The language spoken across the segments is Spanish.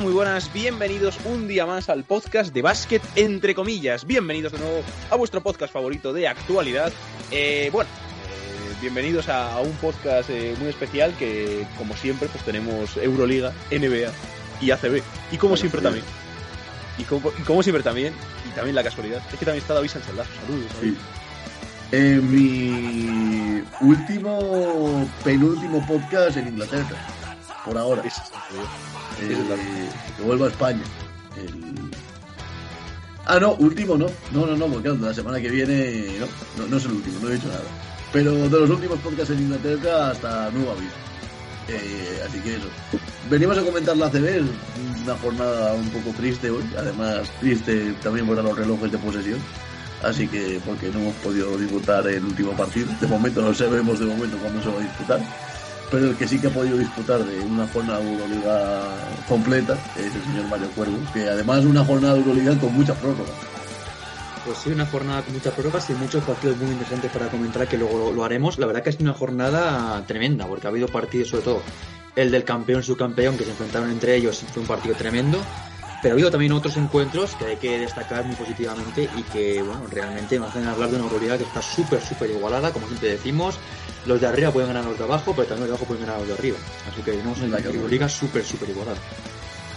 Muy buenas, bienvenidos un día más al podcast de básquet entre comillas. Bienvenidos de nuevo a vuestro podcast favorito de actualidad. Eh, bueno, eh, bienvenidos a, un podcast eh, muy especial que, como siempre, pues tenemos Euroliga, NBA y ACB. Y como siempre también. Y como, siempre también, y también la casualidad, es que también está David Sánchez Lazo. Saludos. mi último, penúltimo podcast en Inglaterra, por ahora. Que vuelva a España. Ah, no, último no. No, no, no, porque la semana que viene no, no, es el último, no he dicho nada. Pero de los últimos podcasts en Inglaterra hasta nueva vida. Eh, así que eso. Venimos a comentar la CB, una jornada un poco triste hoy, además triste también por los relojes de posesión. Así que porque no hemos podido disputar el último partido. De momento no sabemos de momento cuándo se va a disputar pero el que sí que ha podido disputar de una jornada de Euroliga completa es el señor Mario Cuervo, que además una jornada de Euroliga con mucha prórroga. Pues sí, una jornada con muchas prórrogas y muchos partidos muy interesantes para comentar que luego lo, haremos. La verdad que es una jornada tremenda, porque ha habido partidos, sobre todo el del campeón y subcampeón, que se enfrentaron entre ellos, fue un partido tremendo. Pero ha habido también otros encuentros que hay que destacar muy positivamente y que, bueno, realmente nos hacen hablar de una Euroliga que está súper, súper igualada, como siempre decimos los de arriba pueden ganar a los de abajo, pero también los de abajo pueden ganar a los de arriba. Así que tenemos una liga súper, súper igualada.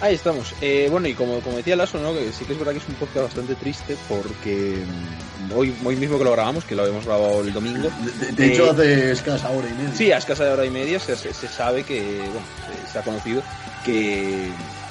Ahí estamos. Eh, bueno, y como, como decía Lasso, ¿no? que sí que es verdad que es un podcast bastante triste porque mm, hoy, hoy mismo que lo grabamos, que lo habíamos grabado el domingo. De, hecho, eh, hace escasa hora y media. Sí, a escasa hora y media se, se, sabe que, bueno, se ha conocido que,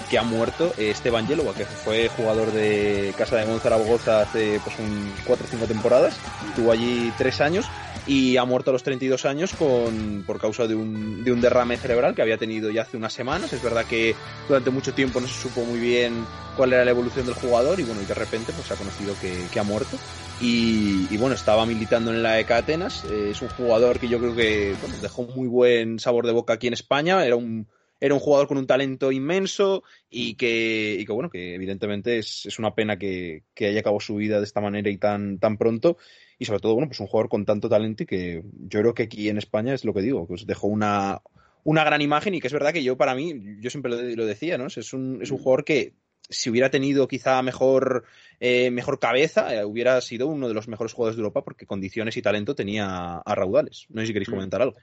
que ha muerto Esteban Yelova, que fue jugador de Casa de Zaragoza hace pues un 4 o 5 temporadas. Estuvo allí tres años y ha muerto a los 32 años con, por causa de un, de un derrame cerebral que había tenido ya hace unas semanas. Es verdad que durante mucho tiempo no se supo muy bien cuál era la evolución del jugador y bueno, y de repente pues se ha conocido que, que ha muerto. Y, y, bueno, estaba militando en la ECA Atenas. Eh, es un jugador que yo creo que bueno, dejó muy buen sabor de boca aquí en España. Era un, era un jugador con un talento inmenso y que, y que bueno, que evidentemente es, es una pena que, que, haya acabado su vida de esta manera y tan, tan pronto y sobre todo, bueno, pues un jugador con tanto talento y que yo creo que aquí en España es lo que digo, pues dejó una, una gran imagen y que es verdad que yo para mí, yo siempre lo, decía, ¿no? Es un, es un jugador que si hubiera tenido quizá mejor, eh, mejor cabeza, eh, hubiera sido uno de los mejores jugadores de Europa porque condiciones y talento tenía a raudales. No sé si queréis mm. comentar algo.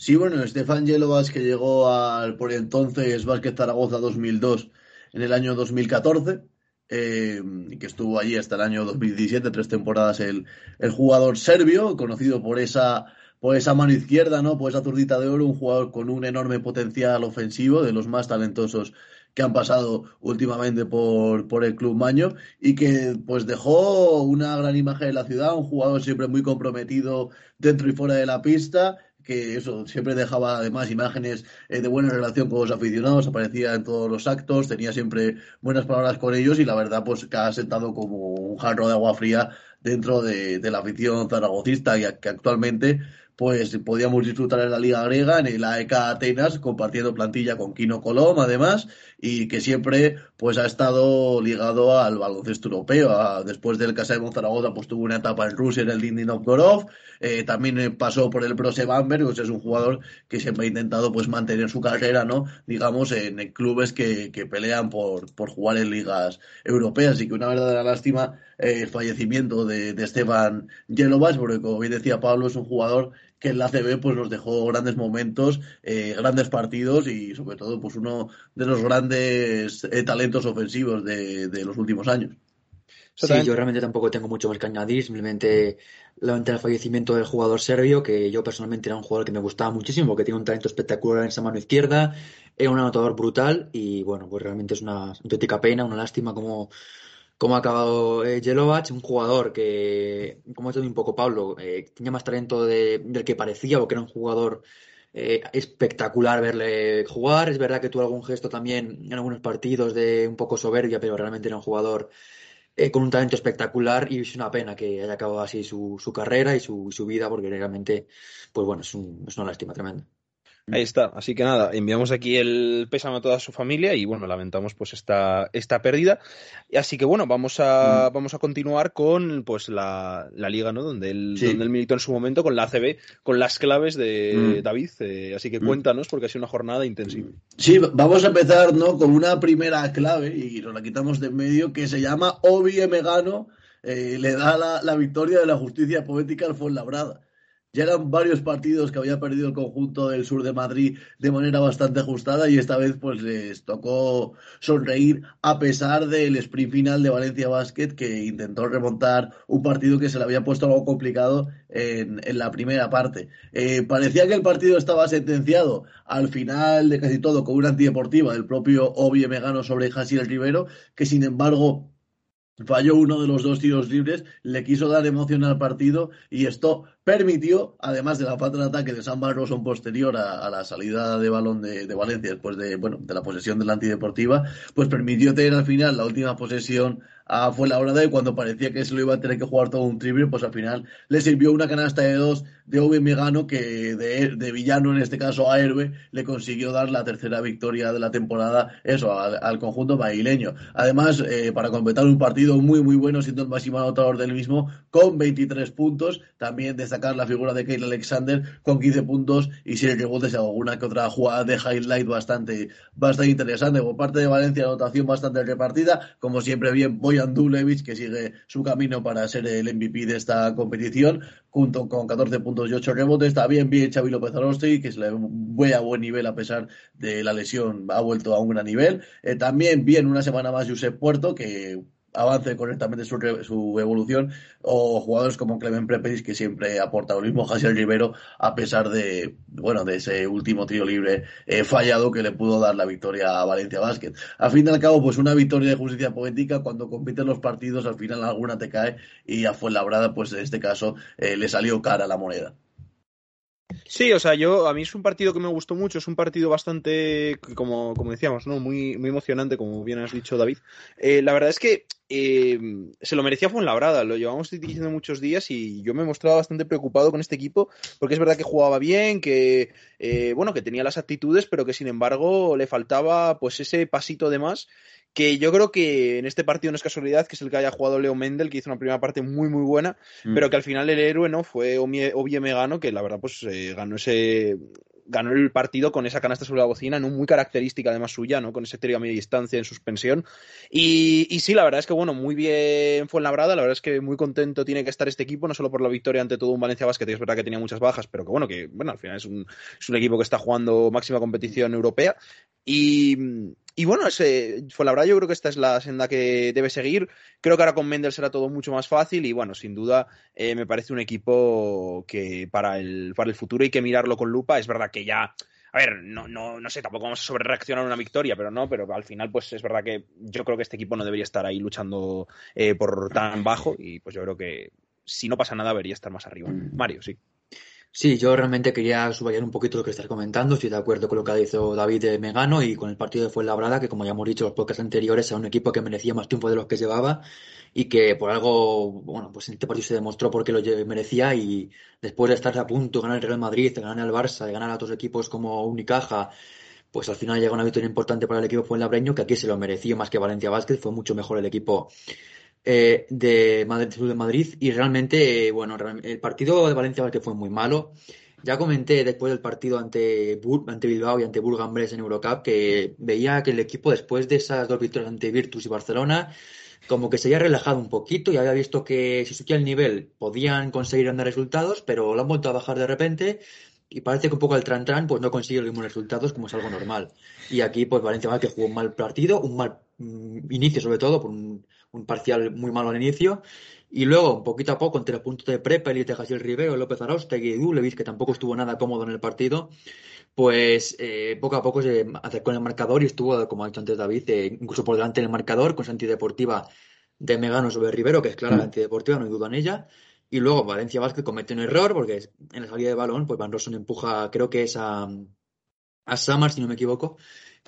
Sí, bueno, Estefan Yelovas que llegó al por entonces Vázquez Zaragoza 2002 en el año 2014 eh, que estuvo allí hasta el año 2017, tres temporadas, el, el jugador serbio, conocido por esa, por esa mano izquierda, ¿no? Por esa zurdita de oro, un jugador con un enorme potencial ofensivo, de los más talentosos que han pasado últimamente por, por el Club Maño y que pues dejó una gran imagen de la ciudad, un jugador siempre muy comprometido dentro y fuera de la pista que eso siempre dejaba además imágenes eh, de buena relación con los aficionados, aparecía en todos los actos, tenía siempre buenas palabras con ellos y la verdad pues que ha sentado como un jarro de agua fría dentro de, la afición zaragocista y que actualmente pues podíamos disfrutar en la Liga Griega, en el AEK Atenas, compartiendo plantilla con Kino Colom, además, y que siempre pues ha estado ligado al baloncesto europeo. después del Casa de Zaragoza, pues tuvo una etapa en Rusia en el Dindin Novgorod, eh, también eh, pasó por el Brose Bamberg, pues es un jugador que siempre ha intentado pues mantener su carrera, ¿no? Digamos, en clubes que, que pelean por, por jugar en ligas europeas, y que una verdadera lástima eh, el fallecimiento de, de Esteban Yelovas, porque como bien decía Pablo, es un jugador que en la CB pues nos dejó grandes momentos, eh, grandes partidos y sobre todo pues uno de los grandes eh, talentos ofensivos de, los últimos años. Sí, yo realmente tampoco tengo mucho más que añadir, simplemente lamentar el fallecimiento del jugador serbio, que yo personalmente era un jugador que me gustaba muchísimo, porque tiene un talento espectacular en esa mano izquierda, era un anotador brutal y bueno, pues realmente es una auténtica pena, una lástima como cómo ha acabado eh, un jugador que, como ha dicho un poco Pablo, eh, tenía más talento del que parecía, o que era un jugador eh, espectacular verle jugar. Es verdad que tuvo algún gesto también en algunos partidos de un poco soberbia, pero realmente era un jugador eh, con un talento espectacular y es una pena que haya acabado así su, carrera y su, vida, porque realmente, pues bueno, es, es una lástima tremenda. Ahí está. Así que nada, enviamos aquí el pésame a toda su familia y bueno, lamentamos pues esta, esta pérdida. Así que bueno, vamos a, mm. vamos a continuar con pues la, la liga, ¿no? Donde él, donde él militó en su momento con la ACB, con las claves de mm. David. Eh, así que mm. cuéntanos, porque ha sido una jornada intensiva. Sí, vamos a empezar, ¿no? Con una primera clave, y nos la quitamos de en medio, que se llama Obi Megano. Eh, le da la, la victoria de la justicia poética al Fuenlabrada. Ya eran varios partidos que había perdido el conjunto del sur de Madrid de manera bastante ajustada y esta vez pues les tocó sonreír a pesar del sprint final de Valencia Basket que intentó remontar un partido que se le había puesto algo complicado en, la primera parte. Eh, parecía que el partido estaba sentenciado al final de casi todo con una antideportiva del propio Obi Megano sobre Jasiel Rivero que sin embargo falló uno de los dos tiros libres, le quiso dar emoción al partido y esto permitió, además de la falta de ataque de San Barroso posterior a, la salida de balón de, Valencia después de, bueno, de la posesión de la antideportiva, pues permitió tener al final la última posesión a fue la hora de cuando parecía que se lo iba a tener que jugar todo un triple, pues al final le sirvió una canasta de dos de Obi Megano que de, villano, en este caso a Herbe, le consiguió dar la tercera victoria de la temporada, eso, al, conjunto baileño. Además, eh, para completar un partido muy, muy bueno, siendo el máximo anotador del mismo, con 23 puntos, también destacar la figura de Kyle Alexander con 15 puntos y si rebotes alguna que otra jugada de highlight bastante, bastante interesante. Por parte de Valencia, anotación bastante repartida, como siempre bien voy Dulevich, que sigue su camino para ser el MVP de esta competición, junto con 14 puntos y 8 rebotes. Está bien, Xavi López Arosti, que se le ve a buen nivel a pesar de la lesión, ha vuelto a un gran nivel. Eh, también bien una semana más Josep Puerto, que avance correctamente su, su, evolución, o jugadores como Clemen Prepedis, que siempre aporta lo mismo, Jasiel Rivero, a pesar de, bueno, de ese último tiro libre eh, fallado que le pudo dar la victoria a Valencia Basket. Al fin y al cabo, pues una victoria de justicia poética, cuando compiten los partidos, al final alguna te cae, y a Fuenlabrada, pues en este caso, eh, le salió cara la moneda. Sí, o sea, yo a mí es un partido que me gustó mucho, es un partido bastante, como, como decíamos, ¿no? Muy, muy emocionante, como bien has dicho, David. Eh, la verdad es que eh, se lo merecía Fuenlabrada, lo llevamos diciendo muchos días y yo me he mostrado bastante preocupado con este equipo, porque es verdad que jugaba bien, que eh, bueno, que tenía las actitudes, pero que sin embargo le faltaba pues ese pasito de más que yo creo que en este partido no es casualidad que es el que haya jugado Leo Mendel, que hizo una primera parte muy muy buena, mm. pero que al final el héroe no fue Ovie Megano, que la verdad pues eh, ganó ese ganó el partido con esa canasta sobre la bocina, ¿no? muy característica además suya, ¿no? con ese tiro a media distancia en suspensión. Y, y, sí, la verdad es que bueno, muy bien fue en la brada, la verdad es que muy contento tiene que estar este equipo, no solo por la victoria ante todo un Valencia Basket, que es verdad que tenía muchas bajas, pero que bueno, que bueno, al final es un, es un equipo que está jugando máxima competición europea. Y, y bueno, ese, fue la verdad, yo creo que esta es la senda que debe seguir. Creo que ahora con Mendel será todo mucho más fácil y bueno, sin duda eh, me parece un equipo que para el, para el futuro hay que mirarlo con lupa. Es verdad que ya, a ver, no, no, no sé, tampoco vamos a sobre reaccionar a una victoria, pero no, pero al final pues es verdad que yo creo que este equipo no debería estar ahí luchando eh, por tan bajo y pues yo creo que si no pasa nada debería estar más arriba. Mario, sí. Sí, yo realmente quería subrayar un poquito lo que estás comentando. Estoy de acuerdo con lo que ha dicho David de Megano y con el partido de Fuenlabrada, que como ya hemos dicho en los podcasts anteriores, era un equipo que merecía más triunfo de los que llevaba y que por algo, bueno, pues en este partido se demostró por qué lo merecía y después de estar a punto de ganar el Real Madrid, de ganar al Barça, de ganar a otros equipos como Unicaja, pues al final llega una victoria importante para el equipo Fuenlabreño, que aquí se lo mereció más que Valencia Vázquez, fue mucho mejor el equipo eh, de Madrid, de Madrid y realmente, eh, bueno, el partido de Valencia que fue muy malo. Ya comenté después del partido ante, ante Bilbao y ante Burgambres en Eurocup que veía que el equipo después de esas dos victorias ante Virtus y Barcelona como que se había relajado un poquito y había visto que si subía el nivel podían conseguir andar resultados, pero lo han vuelto a bajar de repente y parece que un poco el tran tran pues no consigue los mismos resultados como es algo normal. Y aquí pues Valencia que jugó un mal partido, un mal mm, inicio sobre todo por un un parcial muy malo al inicio. Y luego, poquito a poco, entre los puntos de Prepel y Tejasiel Rivero, López Arostegui y Dulevis, que tampoco estuvo nada cómodo en el partido, pues eh, poco a poco se acercó en el marcador y estuvo, como ha dicho antes David, eh, incluso por delante en el marcador, con esa antideportiva de Megano sobre Rivero, que es clara la mm. antideportiva, no hay duda en ella. Y luego Valencia Vázquez comete un error, porque en la salida de balón, pues Van Rossum empuja, creo que es a, a Samar, si no me equivoco,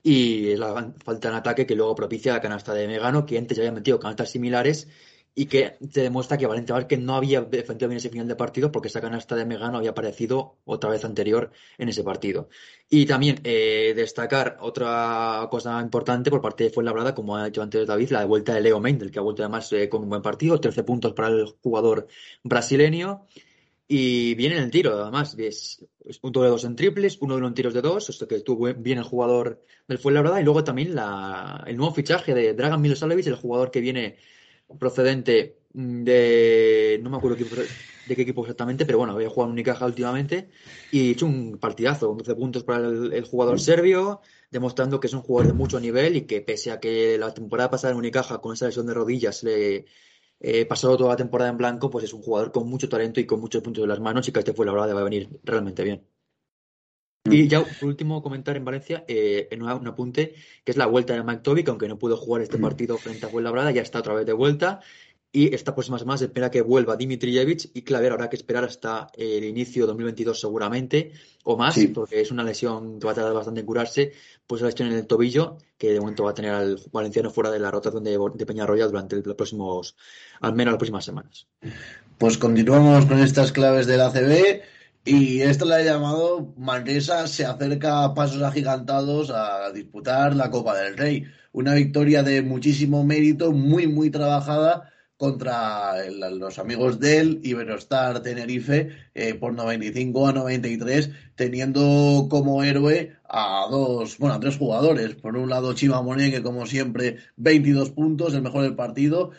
y la falta en ataque que luego propicia la canasta de Megano, que antes ya había metido canastas similares y que te demuestra que Valencia que no había defendido bien ese final de partido porque esa canasta de Megano había aparecido otra vez anterior en ese partido. Y también eh, destacar otra cosa importante por parte de Fuenlabrada, como ha dicho antes David, la vuelta de Leo Mendel, que ha vuelto además eh, con un buen partido, 13 puntos para el jugador brasileño. Y viene en el tiro, además, es un doble de dos en triples, uno de en tiros de dos, esto que estuvo bien el jugador del Fuenlabrada, y luego también la, el nuevo fichaje de Dragan Milosavljevic, el jugador que viene procedente de. No me acuerdo de qué equipo exactamente, pero bueno, había jugado en Unicaja últimamente y hecho un partidazo, 12 puntos para el, jugador serbio, demostrando que es un jugador de mucho nivel y que pese a que la temporada pasada en Unicaja con esa lesión de rodillas le eh, pasó toda la temporada en blanco, pues es un jugador con mucho talento y con muchos puntos de las manos y que este fue la verdad va a venir realmente bien. Y ya por último comentar en Valencia, eh, en un, apunte, que es la vuelta de Mike que aunque no pudo jugar este partido frente a Fuenlabrada, ya está otra vez de vuelta. Y esta próxima semana se espera que vuelva Dimitrijevic y Claver habrá que esperar hasta el inicio de 2022 seguramente, o más, porque es una lesión que va a tardar bastante en curarse, pues la lesión en el tobillo, que de momento va a tener al valenciano fuera de la rotación de, de Peñarroya durante los próximos, al menos las próximas semanas. Pues continuamos con estas claves del ACB. Y esto le ha llamado Manresa se acerca a pasos agigantados a disputar la Copa del Rey. Una victoria de muchísimo mérito, muy, muy trabajada contra los amigos del Iberostar Tenerife eh, por 95 a 93, teniendo como héroe a dos, bueno, a tres jugadores. Por un lado, Chima Monet, que como siempre, 22 puntos, el mejor del partido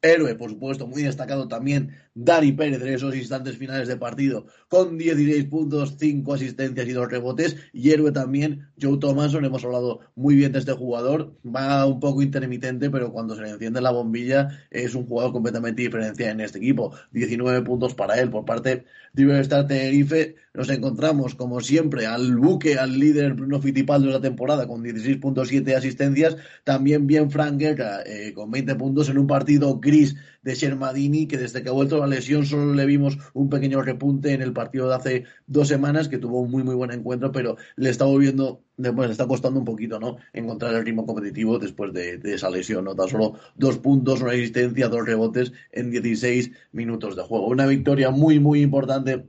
héroe, por supuesto, muy destacado también Dani Pérez en esos instantes finales de partido, con 16 puntos, 5 asistencias y 2 rebotes. Y héroe también Joe Thomason, hemos hablado muy bien de este jugador, va un poco intermitente, pero cuando se le enciende la bombilla es un jugador completamente diferencial en este equipo. 19 puntos para él por parte de estar Tenerife. Nos encontramos, como siempre, al buque, al líder Bruno Fittipaldo de la temporada con 16.7 asistencias. También bien Frank Guerra eh, con 20 puntos en un partido gris de Shermadini, que desde que ha vuelto la lesión solo le vimos un pequeño repunte en el partido de hace dos semanas, que tuvo un muy, muy buen encuentro, pero le está volviendo, le está costando un poquito, ¿no? Encontrar el ritmo competitivo después de, esa lesión, ¿no? Tan solo dos puntos, una asistencia, dos rebotes en 16 minutos de juego. Una victoria muy, muy importante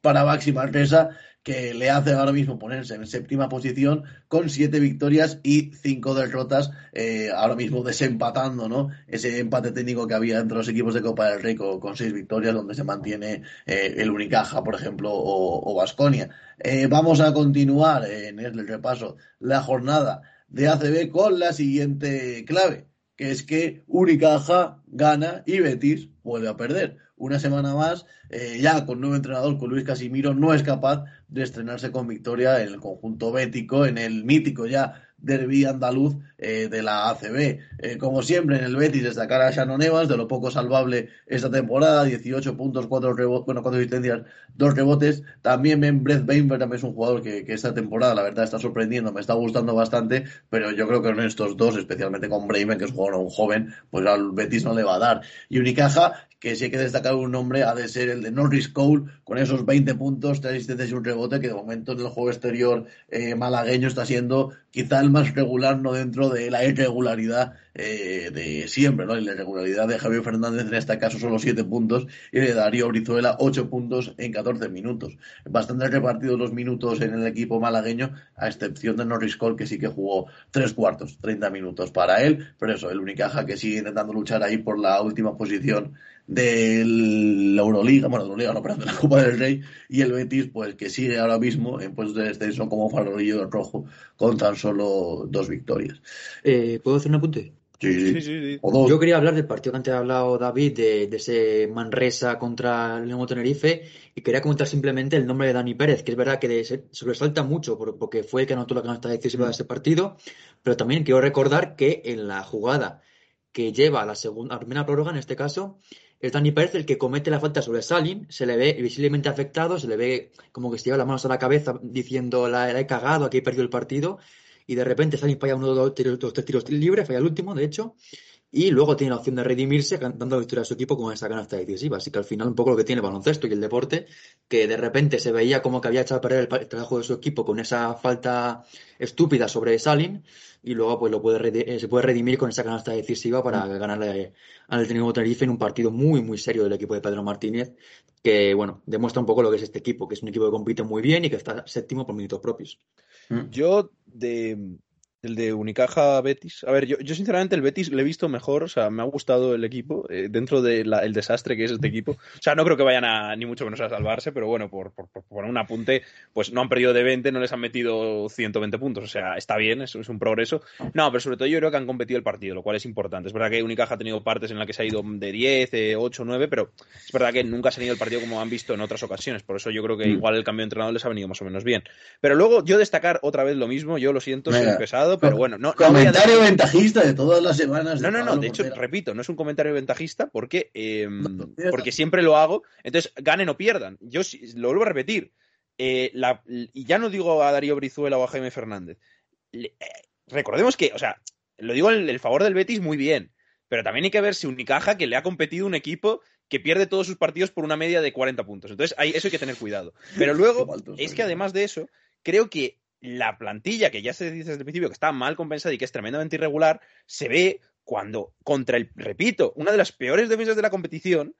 para Baxi Marquesa, que le hace ahora mismo ponerse en séptima posición con siete victorias y cinco derrotas, eh, ahora mismo desempatando ¿no? ese empate técnico que había entre los equipos de Copa del Rey con, seis victorias, donde se mantiene eh, el Unicaja, por ejemplo, o Vasconia. Eh, vamos a continuar en el repaso la jornada de ACB con la siguiente clave, que es que Unicaja gana y Betis vuelve a perder una semana más, eh, ya con nuevo entrenador, con Luis Casimiro, no es capaz de estrenarse con victoria en el conjunto bético, en el mítico ya derby andaluz eh, de la ACB. Eh, como siempre, en el Betis destacar a Shannon Evans, de lo poco salvable esta temporada, 18 puntos, 4 rebotes, bueno, 4 asistencias, 2 rebotes. También Ben Brett Bainberg, también es un jugador que, que, esta temporada, la verdad, está sorprendiendo, me está gustando bastante, pero yo creo que en estos dos, especialmente con Bremen, que es un jugador un joven, pues al Betis no le va a dar. Y Unicaja, que si hay que destacar un nombre, ha de ser el de Norris Cole, con esos 20 puntos, 3 asistencias y un rebote, que de momento en el juego exterior eh, malagueño está siendo quizá el más regular, no dentro de la irregularidad eh, de siempre, ¿no? Y la irregularidad de Javier Fernández en este caso solo 7 puntos y de Darío Brizuela 8 puntos en 14 minutos. Bastante repartidos los minutos en el equipo malagueño, a excepción de Norris Cole, que sí que jugó 3 cuartos, 30 minutos para él, pero eso, el Unicaja que sigue intentando luchar ahí por la última posición de la Euroliga, bueno, de la Euroliga, no, perdón, de la Copa del Rey, y el Betis, pues que sigue ahora mismo en puestos de descenso como farolillo rojo con tan solo dos victorias. Eh, ¿Puedo hacer un apunte? Sí, sí, sí. Yo quería hablar del partido que antes ha hablado David, de, ese Manresa contra el León Tenerife, y quería comentar simplemente el nombre de Dani Pérez, que es verdad que se sobresalta mucho porque fue el que anotó la canasta decisiva de ese partido, pero también quiero recordar que en la jugada que lleva a la, segunda, a la primera prórroga, en este caso, es Dani Pérez el que comete la falta sobre Salin, se le ve visiblemente afectado, se le ve como que se lleva las manos a la cabeza diciendo la, he cagado, aquí he perdido el partido, y de repente Salin falla uno, dos, dos, tres tiros libres, falla el último, de hecho, y luego tiene la opción de redimirse dando victoria a su equipo con esa canasta decisiva. Así que al final un poco lo que tiene el baloncesto y el deporte, que de repente se veía como que había echado a perder el, trabajo de su equipo con esa falta estúpida sobre Salin y luego pues lo puede eh, se puede redimir con esa canasta decisiva para mm. ganarle al Tenerife Tenerife en un partido muy muy serio del equipo de Pedro Martínez que bueno demuestra un poco lo que es este equipo que es un equipo que compite muy bien y que está séptimo por minutos propios yo de el de Unicaja Betis. A ver, yo, yo sinceramente el Betis le he visto mejor, o sea, me ha gustado el equipo eh, dentro del desastre que es este equipo. O sea, no creo que vayan a ni mucho menos a salvarse, pero bueno, por, por, poner un apunte, pues no han perdido de 20, no les han metido 120 puntos. O sea, está bien, es, es un progreso. No, pero sobre todo yo creo que han competido el partido, lo cual es importante. Es verdad que Unicaja ha tenido partes en las que se ha ido de 10, de 8, 9, pero es verdad que nunca se ha ido el partido como han visto en otras ocasiones. Por eso yo creo que mm. igual el cambio de entrenador les ha venido más o menos bien. Pero luego yo destacar otra vez lo mismo, yo lo siento, soy pesado, pero bueno, no, comentario ventajista de todas las semanas. No, no, no, de hecho, repito, no es un comentario ventajista porque, em, porque siempre lo hago. Entonces, ganen o pierdan. Yo lo vuelvo a repetir. Eh, y ya no digo a Darío Brizuela o a Jaime Fernández. Eh, recordemos que, o sea, lo digo en el favor del Betis muy bien, pero también hay que ver si Unicaja, que le ha competido un equipo que pierde todos sus partidos por una media de 40 puntos. Entonces, eso hay que tener cuidado. Pero luego, es que además de eso, creo que la plantilla, que ya se dice desde el principio que está mal compensada y que es tremendamente irregular, se ve cuando contra el, repito, una de las peores defensas de la competición,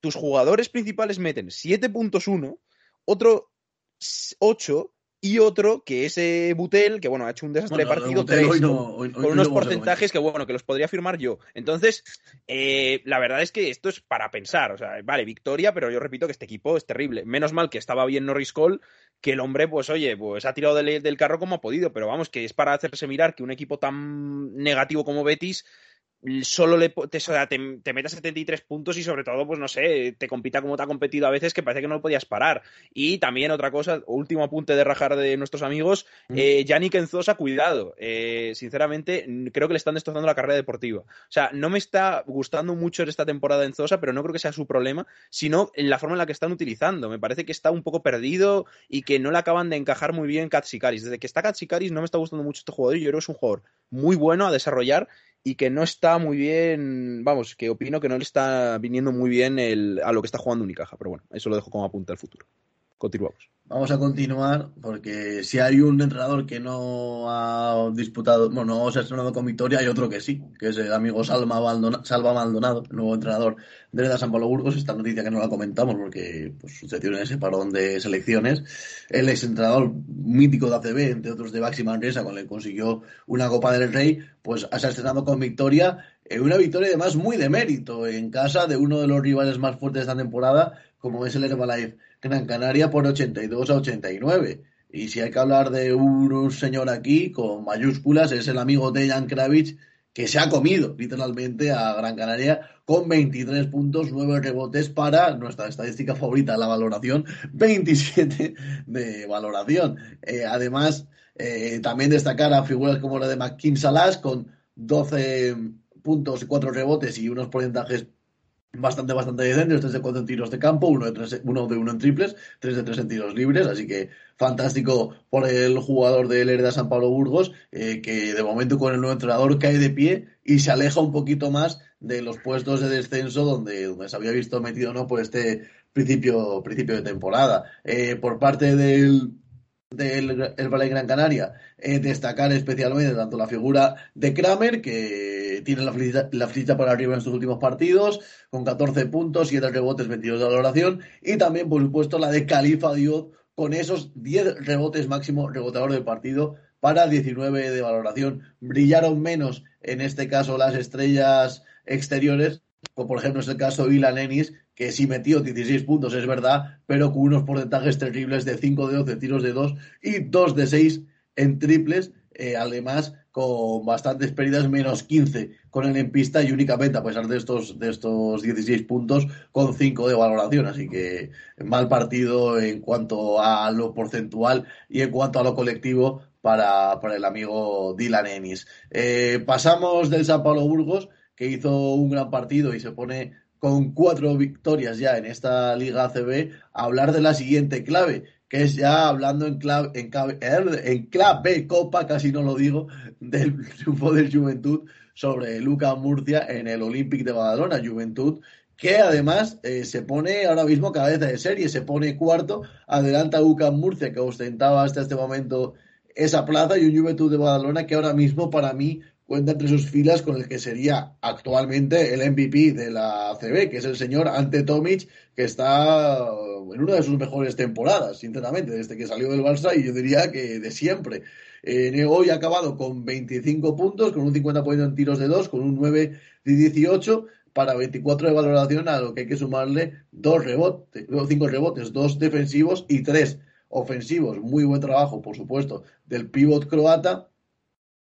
tus jugadores principales meten 7.1, otro 8 y otro que es eh, Butel, que bueno, ha hecho un desastre de partido 3, con, unos porcentajes que bueno, que los podría firmar yo. Entonces, eh, la verdad es que esto es para pensar, o sea, vale, victoria, pero yo repito que este equipo es terrible. Menos mal que estaba bien Norris Cole, que el hombre, pues oye, pues ha tirado del, del carro como ha podido, pero vamos, que es para hacerse mirar que un equipo tan negativo como Betis solo le te, te, metas 73 puntos y sobre todo, pues no sé, te compita como te ha competido a veces que parece que no lo podías parar. Y también otra cosa, último apunte de rajar de nuestros amigos, mm. eh, Yannick Enzosa, cuidado. Eh, sinceramente, creo que le están destrozando la carrera deportiva. O sea, no me está gustando mucho esta temporada Enzosa, pero no creo que sea su problema, sino en la forma en la que están utilizando. Me parece que está un poco perdido y que no le acaban de encajar muy bien Katsikaris. Desde que está Katsikaris no me está gustando mucho este jugador y yo creo que es un jugador muy bueno a desarrollar y que no está muy bien, vamos, que opino que no le está viniendo muy bien el, a lo que está jugando Unicaja, pero bueno, eso lo dejo como apunte al futuro. Continuamos. Vamos a continuar porque si hay un entrenador que no ha disputado, bueno, no se ha estrenado con victoria, hay otro que sí, que es el amigo Salva Maldonado, el nuevo entrenador de la San Pablo Burgos. Esta noticia que no la comentamos porque pues, sucedió en ese parón de selecciones. El ex entrenador mítico de ACB, entre otros de Baxi Manresa, con el que consiguió una Copa del Rey, pues se ha estrenado con victoria. Eh, una victoria además muy de mérito en casa de uno de los rivales más fuertes de esta temporada, como es el Herbalife Gran Canaria por 82 a 89. Y si hay que hablar de un señor aquí con mayúsculas, es el amigo de Jan Kravitz, que se ha comido literalmente a Gran Canaria con 23 puntos, 9 rebotes para nuestra estadística favorita, la valoración, 27 de valoración. Eh, además, eh, también destacar a figuras como la de McKin Salas con 12 puntos y 4 rebotes y unos porcentajes bastante, bastante decentes, 3 de 4 en tiros de campo, 1 de 3, uno de 1 en triples, 3 de 3 en tiros libres, así que fantástico por el jugador del Hereda San Pablo Burgos, eh, que de momento con el nuevo entrenador cae de pie y se aleja un poquito más de los puestos de descenso donde, donde se había visto metido no por este principio, principio de temporada. Eh, por parte del del el Valle Gran Canaria, eh, destacar especialmente tanto la figura de Kramer, que tiene la flecha, la para arriba en sus últimos partidos, con 14 puntos, 7 rebotes, 22 de valoración, y también, por supuesto, la de Califa Diop, con esos 10 rebotes máximo rebotador del partido para 19 de valoración. Brillaron menos, en este caso, las estrellas exteriores, como por ejemplo es el caso de Ilan Ennis, que sí metió 16 puntos, es verdad, pero con unos porcentajes terribles de 5 de 12 tiros de 2 y 2 de 6 en triples, eh, además con bastantes pérdidas, menos 15 con el en pista y únicamente a pesar de estos, de estos 16 puntos con 5 de valoración. Así que mal partido en cuanto a lo porcentual y en cuanto a lo colectivo para, para el amigo Dylan Ennis. Eh, pasamos del San Pablo Burgos, que hizo un gran partido y se pone con cuatro victorias ya en esta Liga ACB, hablar de la siguiente clave, que es ya hablando en clave, en, clave, en clave Copa, casi no lo digo, del triunfo del Juventud sobre Luca Murcia en el Olympic de Badalona, Juventud, que además eh, se pone ahora mismo cabeza de serie, se pone cuarto, adelanta a Murcia, que ostentaba hasta este momento esa plaza, y un Juventud de Badalona que ahora mismo para mí cuenta entre sus filas con el que sería actualmente el MVP de la ACB, que es el señor Ante Tomic, que está en una de sus mejores temporadas, sinceramente, desde que salió del Barça y yo diría que de siempre. Eh, hoy ha acabado con 25 puntos, con un 50% en tiros de 2, con un 9 de 18 para 24 de valoración, a lo que hay que sumarle dos rebotes, cinco rebotes, dos defensivos y tres ofensivos. Muy buen trabajo, por supuesto, del pívot croata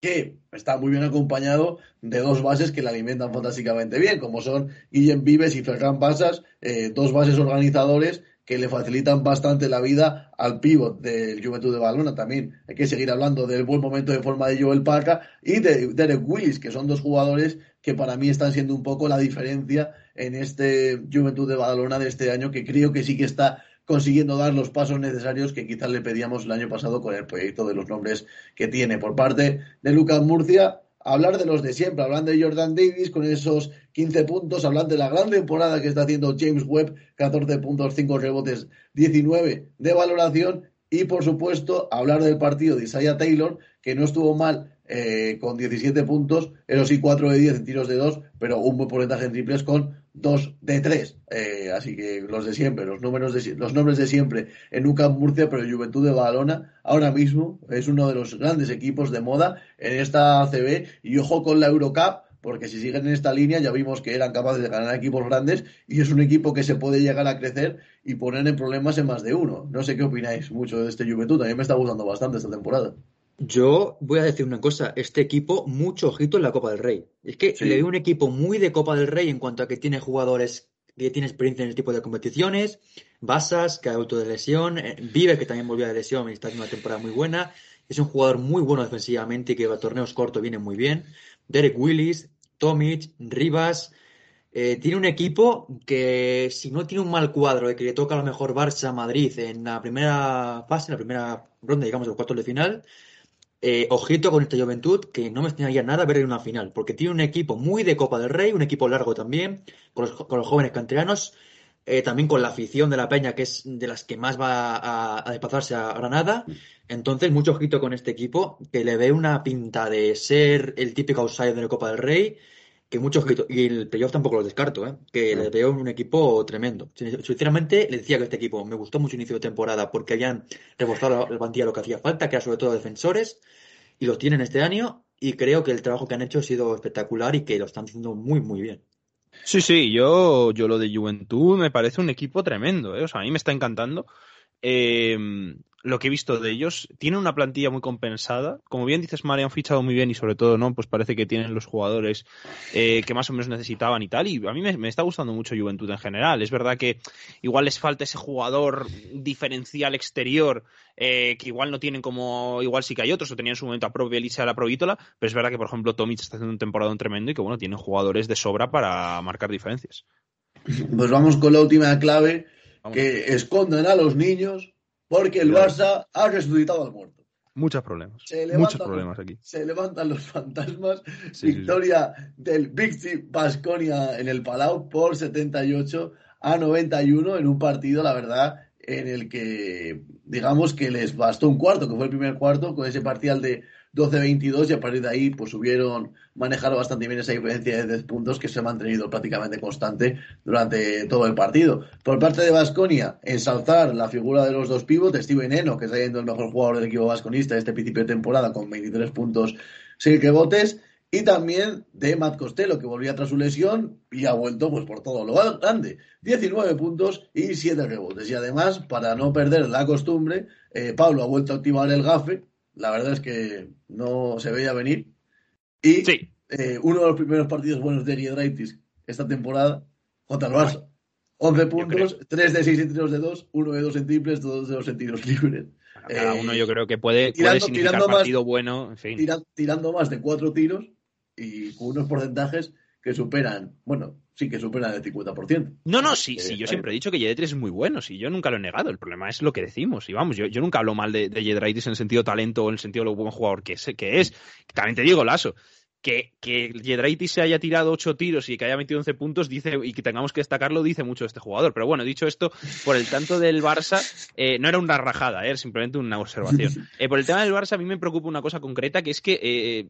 que está muy bien acompañado de dos bases que le alimentan fantásticamente bien, como son Guillem Vives y Ferran Basas, eh, dos bases organizadores que le facilitan bastante la vida al pívot del Juventud de Balona. También hay que seguir hablando del buen momento de forma de Joel Parca y de Derek Willis, que son dos jugadores que para mí están siendo un poco la diferencia en este Juventud de Badalona de este año, que creo que sí que está consiguiendo dar los pasos necesarios que quizás le pedíamos el año pasado con el proyecto de los nombres que tiene. Por parte de Lucas Murcia, hablar de los de siempre, hablan de Jordan Davis con esos 15 puntos, hablan de la gran temporada que está haciendo James Webb, 14 puntos, 5 rebotes, 19 de valoración y por supuesto hablar del partido de Isaiah Taylor, que no estuvo mal eh, con 17 puntos, eso sí 4 de 10 en tiros de 2, pero un buen porcentaje en triples con 2 de 3. Eh, así que los de siempre, los, números de, los nombres de siempre en UCAM Murcia, pero Juventud de Badalona, ahora mismo es uno de los grandes equipos de moda en esta ACB y ojo con la Eurocup. Porque si siguen en esta línea, ya vimos que eran capaces de ganar equipos grandes y es un equipo que se puede llegar a crecer y poner en problemas en más de uno. No sé qué opináis mucho de este Juventud. A mí me está gustando bastante esta temporada. Yo voy a decir una cosa, este equipo, mucho ojito en la Copa del Rey. Es que le veo un equipo muy de Copa del Rey en cuanto a que tiene jugadores que tienen experiencia en el tipo de competiciones, Basas, que ha vuelto de lesión, eh, Vive, que también volvió de lesión y está haciendo una temporada muy buena. Es un jugador muy bueno defensivamente y que a torneos cortos viene muy bien. Derek Willis, Tomic, Rivas. Eh, tiene un equipo que, si no tiene un mal cuadro de que le toca a lo mejor Barça Madrid en la primera fase, en la primera ronda, digamos, de los cuartos de final, eh, ojito con esta juventud, que no me extrañaría nada ver en una final, porque tiene un equipo muy de Copa del Rey, un equipo largo también, con los, jóvenes canteranos, eh, también con la afición de la Peña, que es de las que más va a, desplazarse a Granada. Entonces, mucho ojito con este equipo, que le ve una pinta de ser el típico outsider de la Copa del Rey, que mucho ojito. Y el playoff tampoco lo descarto, ¿eh? que le veo un equipo tremendo. Sinceramente, le decía que este equipo me gustó mucho inicio de temporada porque habían reforzado el plantilla lo que hacía falta, que era sobre todo defensores y los tienen este año y creo que el trabajo que han hecho ha sido espectacular y que lo están haciendo muy, muy bien. Sí, sí, yo, yo lo de Juventud me parece un equipo tremendo, ¿eh? o sea, a mí me está encantando. Eh, lo que he visto de ellos, tienen una plantilla muy compensada. Como bien dices, Mari, han fichado muy bien y sobre todo, ¿no? Pues parece que tienen los jugadores eh, que más o menos necesitaban y tal. Y a mí me, está gustando mucho Juventud en general. Es verdad que igual les falta ese jugador diferencial exterior eh, que igual no tienen como, igual sí que hay otros, o tenían en su momento a Pro Elisa a la Provítola, pero es verdad que, por ejemplo, Tomic está haciendo un temporada tremendo y que, bueno, tienen jugadores de sobra para marcar diferencias. Pues vamos con la última clave, que escondan a los niños porque el Barça ha resucitado al muerto. Muchos problemas. Muchos problemas aquí. Se levantan los fantasmas. Victoria del Vichy Basconia en el Palau por 78 a 91 en un partido, la verdad, en el que digamos que les bastó un cuarto, que fue el primer cuarto, con ese parcial de 12-22 y a partir de ahí pues subieron, manejaron bastante bien esa diferencia de 10 puntos que se ha mantenido prácticamente constante durante todo el partido. Por parte de Vasconia, ensalzar la figura de los dos pivots, Steven Eno, que está siendo el mejor jugador del equipo vasconista este principio de temporada con 23 puntos, 6 rebotes, y también de Matt Costello, que volvía tras su lesión y ha vuelto pues por todo lo grande. 19 puntos y 7 rebotes. Y además, para no perder la costumbre, eh, Pablo ha vuelto a activar el gafe la verdad es que no se veía venir. Y eh, uno de los primeros partidos buenos de Giedraitis esta temporada contra el Barça. 11 puntos, 3 de 6 en tiros de 2, 1 de 2 en triples, 2 de 2 en tiros libres. cada uno yo creo que puede, tirando, puede significar partido bueno. En fin. tirando más de 4 tiros y con unos porcentajes que superan, bueno, sí que superan el 50%. No, no, sí, sí, yo siempre he dicho que Yedraitis es muy bueno, sí, yo nunca lo he negado, el problema es lo que decimos, y vamos, yo, yo nunca hablo mal de, de en el sentido talento o en el sentido de lo buen jugador que es, que es. También te digo, Lazo, que, que se haya tirado ocho tiros y que haya metido 11 puntos dice y que tengamos que destacarlo dice mucho este jugador. Pero bueno, dicho esto, por el tanto del Barça, eh, no era una rajada, era simplemente una observación. Eh, por el tema del Barça, a mí me preocupa una cosa concreta, que es que eh,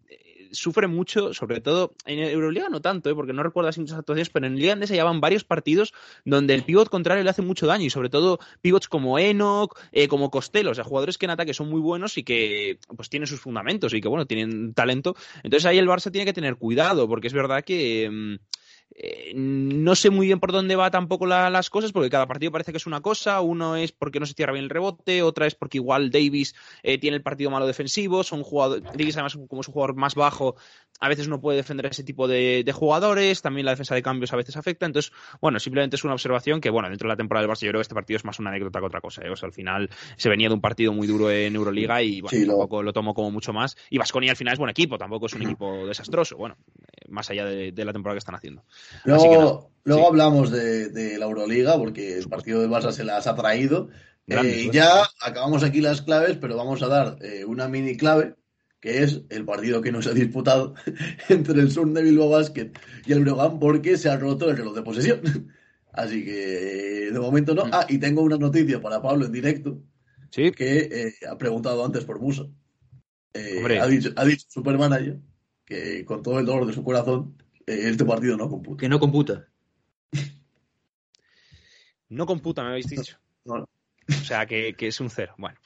sufre mucho, sobre todo en Euroliga no tanto, porque no recuerdo así muchas actuaciones, pero en Liga Andesa ya van varios partidos donde el pivot contrario le hace mucho daño y sobre todo pivots como Enoch, como Costello, o sea, jugadores que en ataque son muy buenos y que pues tienen sus fundamentos y que bueno, tienen talento. Entonces ahí el Barça tiene que tener cuidado, porque es verdad que mm, eh, no sé muy bien por dónde va tampoco las cosas, porque cada partido parece que es una cosa. Uno es porque no se cierra bien el rebote, otra es porque igual Davis eh, tiene el partido malo defensivo. Son jugadores, Davis además como es un jugador más bajo, a veces no puede defender a ese tipo de, jugadores. También la defensa de cambios a veces afecta. Entonces, bueno, simplemente es una observación que, bueno, dentro de la temporada del Barça yo creo que este partido es más una anécdota que otra cosa. ¿eh? O sea, al final se venía de un partido muy duro en Euroliga y bueno, tampoco lo tomo como mucho más. Y Vasconia al final es buen equipo, tampoco es un equipo desastroso. Bueno, más allá de la temporada que están haciendo. Luego, luego hablamos de, la Euroliga, porque el partido de Barça se las ha traído. Eh, y ya acabamos aquí las claves, pero vamos a dar eh, una mini clave, que es el partido que no se ha disputado entre el Sur de Bilbao Basket y el Breogán, porque se ha roto el reloj de posesión. Así que de momento no. Mm. Ah, y tengo una noticia para Pablo en directo, ¿Sí? que eh, ha preguntado antes por Musa. ha, dicho, ha dicho Supermanager que con todo el dolor de su corazón eh, este partido no computa. Que no computa. No computa, me habéis dicho. O sea, que, es un cero. Bueno,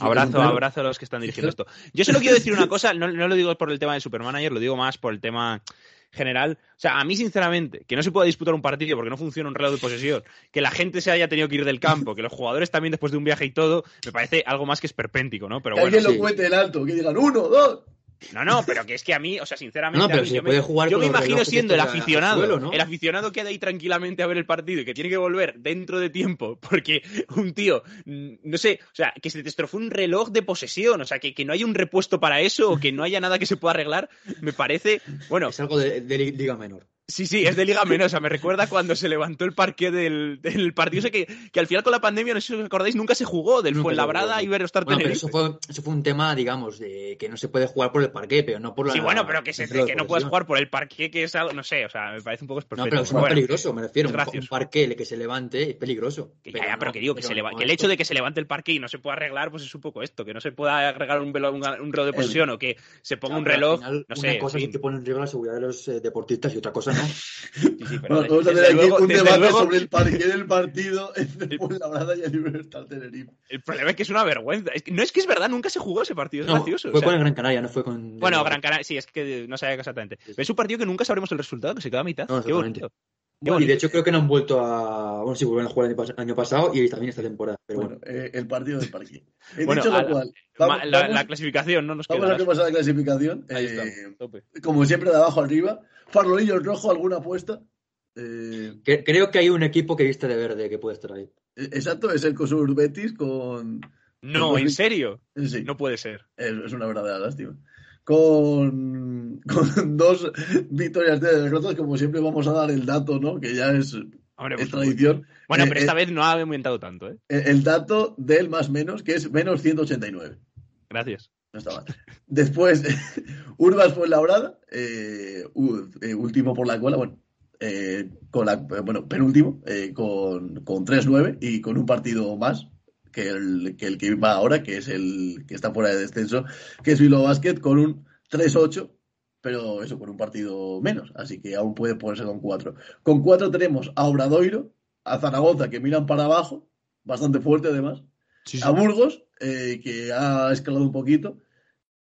abrazo, abrazo a los que están dirigiendo esto. Yo solo quiero decir una cosa, no, lo digo por el tema de Supermanager, lo digo más por el tema general. O sea, a mí, sinceramente, que no se pueda disputar un partido porque no funciona un reloj de posesión, que la gente se haya tenido que ir del campo, que los jugadores también después de un viaje y todo, me parece algo más que esperpéntico, ¿no? Pero que bueno, alguien lo cuente el alto, que digan uno, dos. No, no, pero que es que a mí, o sea, sinceramente, yo, me, imagino siendo el aficionado, el aficionado que ha ahí tranquilamente a ver el partido y que tiene que volver dentro de tiempo porque un tío, mm, no sé, o sea, que se te estrofó un reloj de posesión, o sea, que, que no haya un repuesto para eso o que no haya nada que se pueda arreglar, me parece, bueno. Es algo de, de liga menor. Sí, sí, es de Liga Menosa. Me recuerda cuando se levantó el parque del, del partido. Sé que, que al final con la pandemia, no sé si os acordáis, nunca se jugó del Fuenlabrada y Iberostar bueno, pero eso fue, eso fue un tema, digamos, de que no se puede jugar por el parque, pero no por la. Sí, bueno, pero que, se, que no puedes jugar por el parque, que es algo, no sé, o sea, me parece un poco No, pero es muy peligroso, me refiero. Un, un parque que se levante es peligroso. pero ya, pero que digo, que, se que el hecho de que se levante el parque y no se pueda arreglar, pues es un poco esto, que no se pueda agregar un, reloj, un, reloj de posición o que se ponga un reloj. no sé. Una cosa es que pone en riesgo la seguridad de los eh, deportistas y otra cosa no. vamos a tener aquí un debate sobre el parque del partido entre Fuenlabrada y el Libertad Tenerife. El problema es que es una vergüenza. no es que es verdad, nunca se jugó ese partido, es gracioso. Fue con el Gran Canaria, no fue con. Bueno, Gran Canaria, sí, es que no sabía exactamente. es un partido que nunca sabremos el resultado, que se queda a mitad. Qué bonito. y de hecho creo que no han vuelto a. Bueno, sí, volvieron a jugar el año pasado y también esta temporada. Pero bueno, eh, el partido del parque. He bueno, dicho lo cual. la, clasificación, no nos Vamos a repasar la clasificación. Ahí eh, como siempre, de abajo arriba. Farlolillo rojo, ¿alguna apuesta? Eh, creo que hay un equipo que viste de verde que puede estar ahí. E, exacto, es el Cosur Betis con. No, ¿en serio? Sí. No puede ser. Es, una verdadera lástima. Con, con dos victorias de derrotas, como siempre vamos a dar el dato, ¿no? Que ya es, tradición. Bueno, pero eh, esta eh, vez no ha aumentado tanto, ¿eh? El dato del más menos, que es menos 189. Gracias. No está mal. Después, Urbas fue labrada, último por la cola, bueno, eh, con la, bueno, penúltimo, eh, con, con 3-9 y con un partido más que el, que el que va ahora, que es el que está fuera de descenso, que es Bilbao Basket, con un 3-8, pero eso con un partido menos, así que aún puede ponerse con 4. Con 4 tenemos a Obradoiro, a Zaragoza, que miran para abajo, bastante fuerte además, a Burgos, eh, que ha escalado un poquito,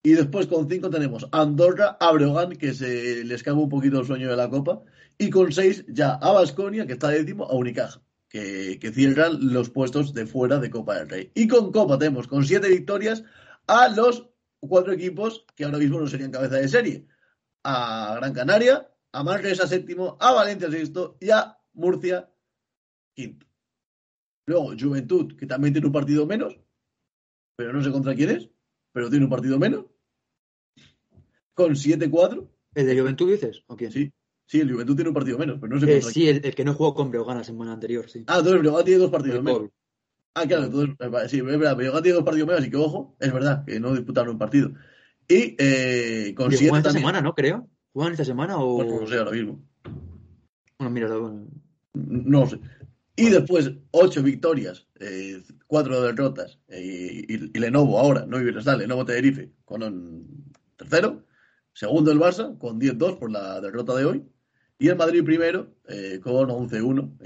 y después con 5 tenemos a Andorra, a Breogán, que se les cae un poquito el sueño de la Copa, y con seis ya a Basconia, que está décimo, a Unicaja, que, cierran los puestos de fuera de Copa del Rey. Y con Copa tenemos con siete victorias a los cuatro equipos que ahora mismo no serían cabeza de serie. A Gran Canaria, a Manresa séptimo, a Valencia sexto y a Murcia quinto. Luego Juventud, que también tiene un partido menos, pero no sé contra quién es, pero tiene un partido menos. Con 7-4. ¿El de Juventud dices? ¿O quién? Sí. Sí, el Juventud tiene un partido menos, pero no sé. Eh, sí, el, que no jugó con Breogán la semana anterior, sí. Ah, entonces Breogán tiene dos partidos menos. Ah, claro, entonces, eh, sí, es verdad, Breogán tiene dos partidos menos, así que ojo, es verdad, que no disputaron un partido. Y eh, con siete esta semana, ¿no? Creo. ¿Juegan esta semana o...? Bueno, no sé ahora mismo. Bueno, mira, no sé. Y después, ocho victorias, eh, cuatro derrotas. Eh, y, Lenovo ahora, no está Lenovo Tenerife con un tercero. Segundo el Barça, con 10-2 por la derrota de hoy. Y el Madrid primero, eh, con 11-1.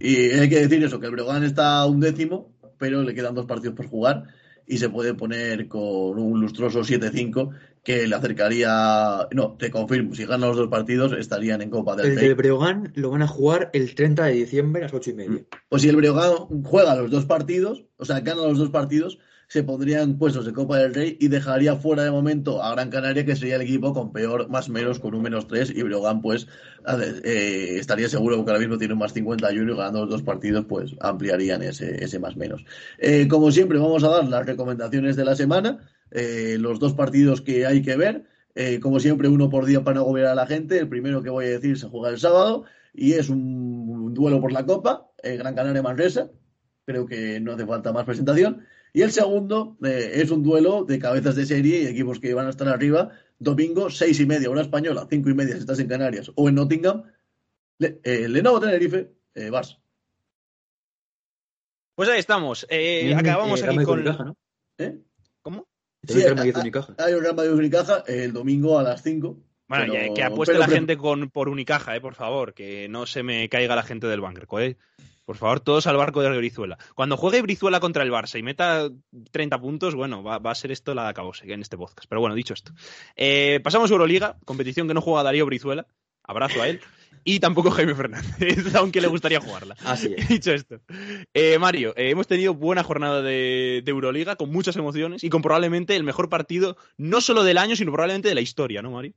y hay que decir eso, que el Breogán está un décimo, pero le quedan dos partidos por jugar y se puede poner con un lustroso 7-5 que le acercaría. No, te confirmo, si ganan los dos partidos estarían en Copa del El del Breogán lo van a jugar el 30 de diciembre a las 8 y media. Pues si el Breogán juega los dos partidos, o sea, gana los dos partidos, se pondrían puestos de Copa del Rey y dejaría fuera de momento a Gran Canaria, que sería el equipo con peor, más menos, con un menos 3, y Breogán, pues, eh, estaría seguro que ahora mismo tiene un más 51 y ganando los dos partidos, pues, ampliarían ese, ese más menos. Eh, como siempre, vamos a dar las recomendaciones de la semana, eh, los dos partidos que hay que ver. como siempre, uno por día para no agobiar a la gente. El primero que voy a decir se juega el sábado y es un, duelo por la Copa, Gran Canaria-Manresa. Creo que no hace falta más presentación. Y el segundo eh, es un duelo de cabezas de serie y equipos que van a estar arriba. Domingo, seis y media, una española, cinco y media si estás en Canarias o en Nottingham. Le, eh, Lenovo Tenerife, eh, vas. Pues ahí estamos. Eh, acabamos aquí con. ¿no? ¿Eh? ¿Cómo? Sí, hay un Real Madrid Unicaja el domingo a las 5. Bueno, que apueste la gente con, por Unicaja, eh, por favor, que no se me caiga la gente del banco, eh. Por favor, todos al barco de Brizuela. Cuando juegue Brizuela contra el Barça y meta 30 puntos, bueno, va, a ser esto la de acabose en este podcast. Pero bueno, dicho esto. Eh, pasamos a Euroliga, competición que no juega Darío Brizuela. Abrazo a él. Y tampoco Jaime Fernández, aunque le gustaría jugarla. Así es. Dicho esto. Eh, Mario, eh, hemos tenido buena jornada de, de, Euroliga, con muchas emociones y con probablemente el mejor partido, no solo del año, sino probablemente de la historia, ¿no, Mario?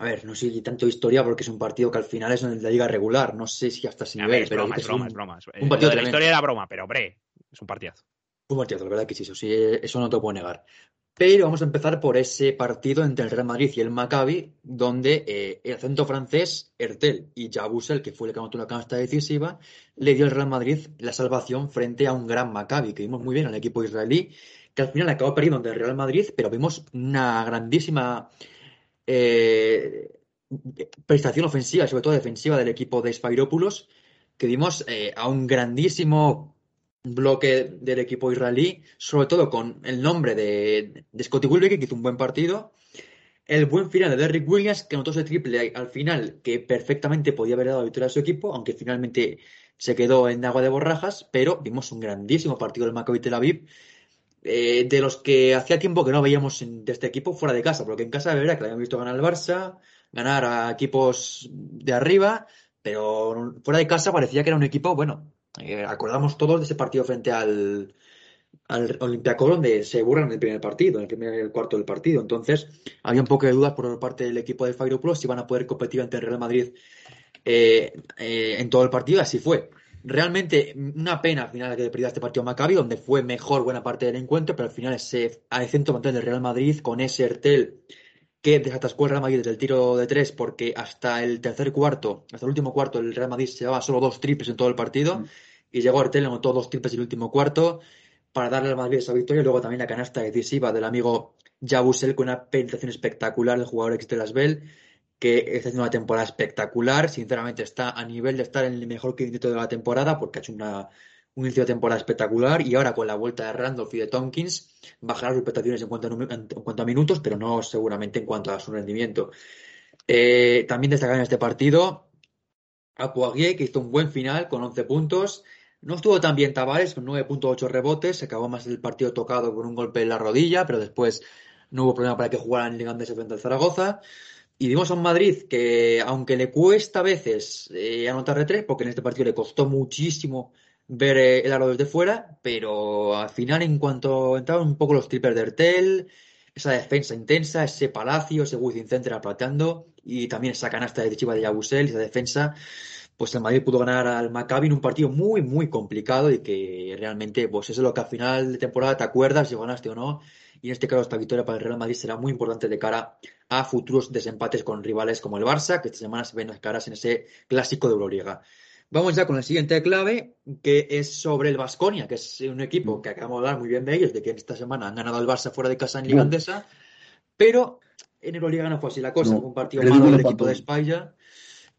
A ver, no sé tanto historia porque es un partido que al final es en la liga regular. No sé si hasta ese nivel. es broma, es broma, es broma. Un partido de la historia era broma, pero hombre, es un partidazo. Un partido, la verdad que sí, eso, sí, eso no te lo puedo negar. Pero vamos a empezar por ese partido entre el Real Madrid y el Maccabi, donde eh, el acento francés, Ertel y Jabusel, que fue el que anotó la canasta decisiva, le dio al Real Madrid la salvación frente a un gran Maccabi, que vimos muy bien al equipo israelí, que al final acabó perdiendo ante el Real Madrid, pero vimos una grandísima eh, prestación ofensiva sobre todo defensiva del equipo de Spyropoulos, que dimos eh, a un grandísimo bloque del equipo israelí, sobre todo con el nombre de, Scotty Wilbeck, que hizo un buen partido, el buen final de Derrick Williams, que anotó ese triple al final, que perfectamente podía haber dado victoria a su equipo, aunque finalmente se quedó en agua de borrajas, pero vimos un grandísimo partido del Maccabi Tel Aviv, eh, de los que hacía tiempo que no veíamos de este equipo fuera de casa, porque en casa de verdad que lo habíamos visto ganar al Barça, ganar a equipos de arriba, pero fuera de casa parecía que era un equipo, bueno, eh, acordamos todos de ese partido frente al, al Olympiacos donde se burlan en el primer partido, en el primer cuarto del partido. Entonces, había un poco de dudas por parte del equipo de Fire Plus si iban a poder competir ante el Real Madrid eh, en todo el partido, así fue realmente una pena al final que perdiera este partido Maccabi, donde fue mejor buena parte del encuentro, pero al final ese acento mantener del Real Madrid con ese Ertel que desatascó el Real Madrid desde el tiro de tres, porque hasta el tercer cuarto, hasta el último cuarto, el Real Madrid se llevaba solo dos triples en todo el partido, mm. y llegó Ertel, anotó dos triples en el último cuarto para darle al Madrid esa victoria, y luego también la canasta decisiva del amigo Jabusel con una penetración espectacular del jugador ex de Las Bell que está haciendo una temporada espectacular. Sinceramente, está a nivel de estar en el mejor quinteto de la temporada porque ha hecho una, un inicio de temporada espectacular y ahora con la vuelta de Randolph y de Tompkins bajará las expectaciones en cuanto, a, en, cuanto a minutos, pero no seguramente en cuanto a su rendimiento. Eh, también destacar en este partido a Poirier, que hizo un buen final con 11 puntos. No estuvo tan bien Tavares con 9.8 rebotes, se acabó más el partido tocado con un golpe en la rodilla, pero después no hubo problema para que jugaran en Liga frente al Zaragoza. Y vimos a un Madrid que, aunque le cuesta a veces eh, anotar de tres, porque en este partido le costó muchísimo ver eh, el aro desde fuera, pero al final, en cuanto entraron un poco los trippers de Ertel, esa defensa intensa, ese palacio, ese Wizzing Center aplateando, y también esa canasta de Chiva de Yabusel, esa defensa, pues el Madrid pudo ganar al Maccabi en un partido muy, muy complicado y que realmente, pues eso es lo que al final de temporada te acuerdas si ganaste o no. Y en este caso, esta victoria para el Real Madrid será muy importante de cara a futuros desempates con rivales como el Barça, que esta semana se ven las caras en ese clásico de Euroliga. Vamos ya con la siguiente clave, que es sobre el Vasconia, que es un equipo que acabamos de hablar muy bien de ellos, de que esta semana han ganado al Barça fuera de casa en Liga Andesa, pero en Euroliga no fue así la cosa. un partido malo del equipo de España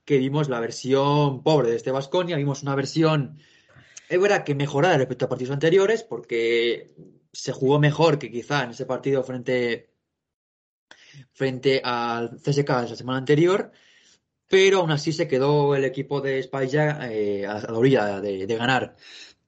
que vimos la versión pobre de este Vasconia, vimos una versión, es verdad que mejorada respecto a partidos anteriores, porque se jugó mejor que quizá en ese partido frente, frente al CSK de la semana anterior, pero aún así se quedó el equipo de España eh, a la orilla de, ganar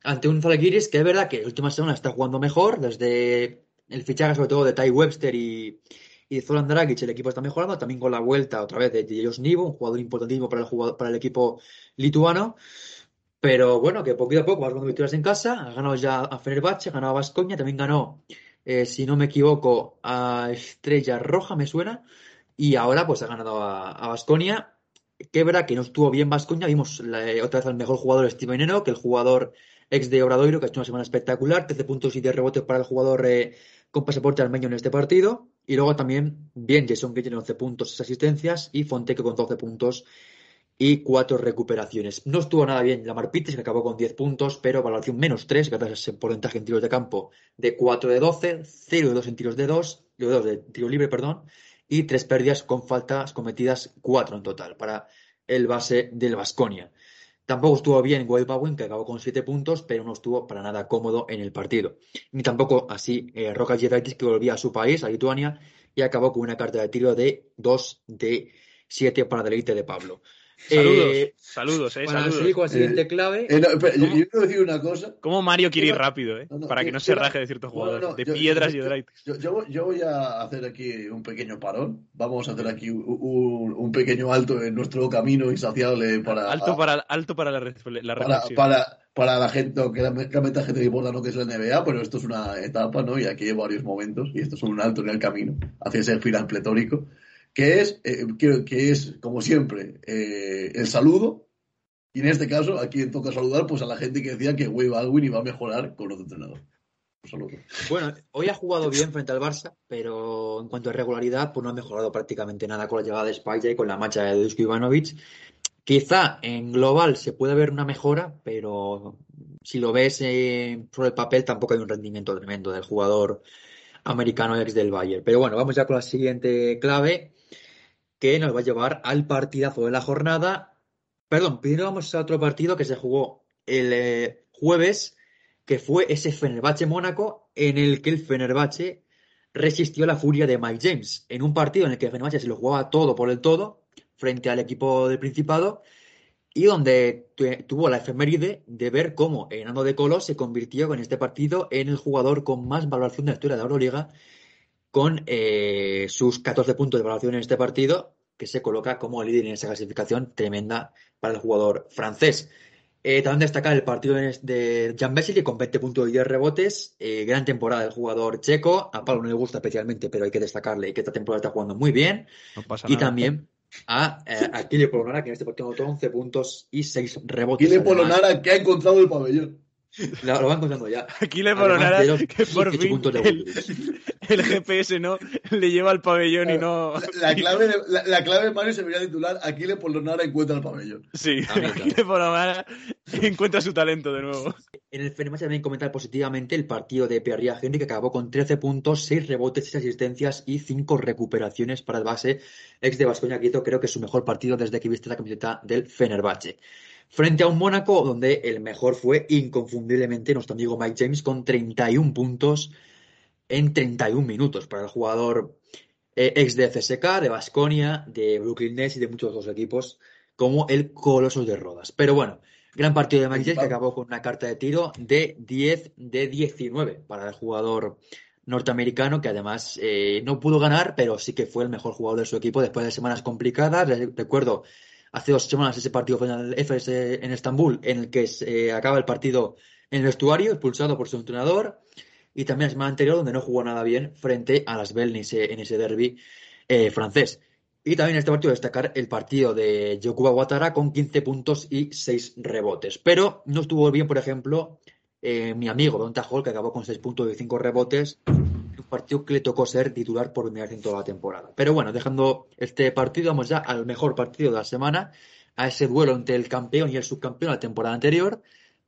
ante un Zalgiris que es verdad que la última semana está jugando mejor, desde el fichaje sobre todo de Ty Webster y, y Zoran Dragic, el equipo está mejorando, también con la vuelta otra vez de Jos Nivo, un jugador importantísimo para el, para el equipo lituano. Pero bueno, que poquito a poco va ganando victorias en casa, ha ganado ya a Fenerbahce, ha ganado a Vascoña, también ganó, eh, si no me equivoco, a Estrella Roja, me suena, y ahora pues ha ganado a Vasconia. Que que no estuvo bien Vascoña, vimos otra vez al mejor jugador Steven Eno, que el jugador ex de Obradoiro, que ha hecho una semana espectacular, 13 puntos y 10 rebotes para el jugador eh, con pasaporte armenio en este partido. Y luego también, bien, Jason que tiene 11 puntos, 6 asistencias, y Fonteque con 12 puntos y 4 recuperaciones. No estuvo nada bien Lamar Pites, que acabó con 10 puntos, pero valoración menos 3, gracias a ese porcentaje en tiros de campo de 4 de 12, 0 de 2 en tiros de 2, de 2 de tiro libre, perdón, y 3 pérdidas con faltas cometidas, 4 en total, para el base del Vasconia. Tampoco estuvo bien Wade Bowen, que acabó con 7 puntos, pero no estuvo para nada cómodo en el partido. Ni tampoco así eh, Roca que volvía a su país, a Lituania, y acabó con una carta de tiro de 2 de 7 para deleite de Pablo. Saludos, eh, saludos, eh, saludos. Con la siguiente eh, clave. Eh, yo, quiero decir una cosa. ¿Cómo Mario quiere ir rápido, eh? para que no se raje de ciertos jugadores, de piedras y de yo, yo, voy a hacer aquí un pequeño parón. Vamos a hacer aquí un, un pequeño alto en nuestro camino insaciable para. Alto para, alto para la, la para, para, para, la gente, que realmente la gente que importa no que es la NBA, pero esto es una etapa, ¿no? Y aquí hay varios momentos, y esto es un alto en el camino hacia ese final pletórico que es, eh, que, es como siempre, eh, el saludo. Y en este caso, a quien toca saludar, pues a la gente que decía que Wade Baldwin iba a mejorar con otro entrenador. Bueno, hoy ha jugado bien frente al Barça, pero en cuanto a regularidad, pues no ha mejorado prácticamente nada con la llegada de España y con la marcha de Dusko Ivanovic. Quizá en global se puede ver una mejora, pero si lo ves eh, sobre el papel, tampoco hay un rendimiento tremendo del jugador americano ex del Bayern. Pero bueno, vamos ya con la siguiente clave que nos va a llevar al partidazo de la jornada. Perdón, primero vamos a otro partido que se jugó el eh, jueves, que fue ese Fenerbahce Mónaco, en el que el Fenerbahce resistió la furia de Mike James, en un partido en el que Fenerbahce se lo jugaba todo por el todo, frente al equipo del Principado, y donde tuvo la efeméride de ver cómo Enano de Colo se convirtió en este partido en el jugador con más valoración de la historia de la Euroliga con eh, sus 14 puntos de valoración en este partido, que se coloca como líder en esa clasificación tremenda para el jugador francés. Eh, también destacar el partido de Jan Vesely con 20 puntos y 10 rebotes. Eh, gran temporada del jugador checo. A Pablo no le gusta especialmente, pero hay que destacarle que esta temporada está jugando muy bien. y también a, Kile Polonara, que en este partido anotó 11 puntos y 6 rebotes. Kile Polonara, que ha encontrado el pabellón. Lo, lo van contando ya. Aquí le nada que por fin el, GPS no le lleva al pabellón y no. La, clave, de, la, clave Mario se vería titular: aquí le Polonara encuentra el pabellón. Sí, aquí le Polonara encuentra su talento de nuevo. En el Fenerbahce también comentar positivamente el partido de Pierre Henry que acabó con 13 puntos, 6 rebotes, 6 asistencias y 5 recuperaciones para el base ex de Vascoña que hizo creo que su mejor partido desde que viste la camiseta del Fenerbahce frente a un Mónaco donde el mejor fue inconfundiblemente nuestro amigo Mike James con 31 puntos en 31 minutos para el jugador eh, ex de CSK, de Basconia, de Brooklyn Nets y de muchos otros equipos como el Colosos de Rodas. Pero bueno, gran partido de Mike James que acabó con una carta de tiro de 10 de 19 para el jugador norteamericano que además eh, no pudo ganar, pero sí que fue el mejor jugador de su equipo después de semanas complicadas. Recuerdo hace dos semanas ese partido en el FS en Estambul, en el que se acaba el partido en el vestuario, expulsado por su entrenador, y también la semana anterior donde no jugó nada bien frente a las Bell en ese, derby eh, francés. Y también en este partido destacar el partido de Yokuba Watara con 15 puntos y 6 rebotes. Pero no estuvo bien, por ejemplo, eh, mi amigo Don Tajol, que acabó con 6 puntos y 5 rebotes un partido que le tocó ser titular por primera vez en toda la temporada. Pero bueno, dejando este partido, vamos ya al mejor partido de la semana, a ese duelo entre el campeón y el subcampeón de la temporada anterior,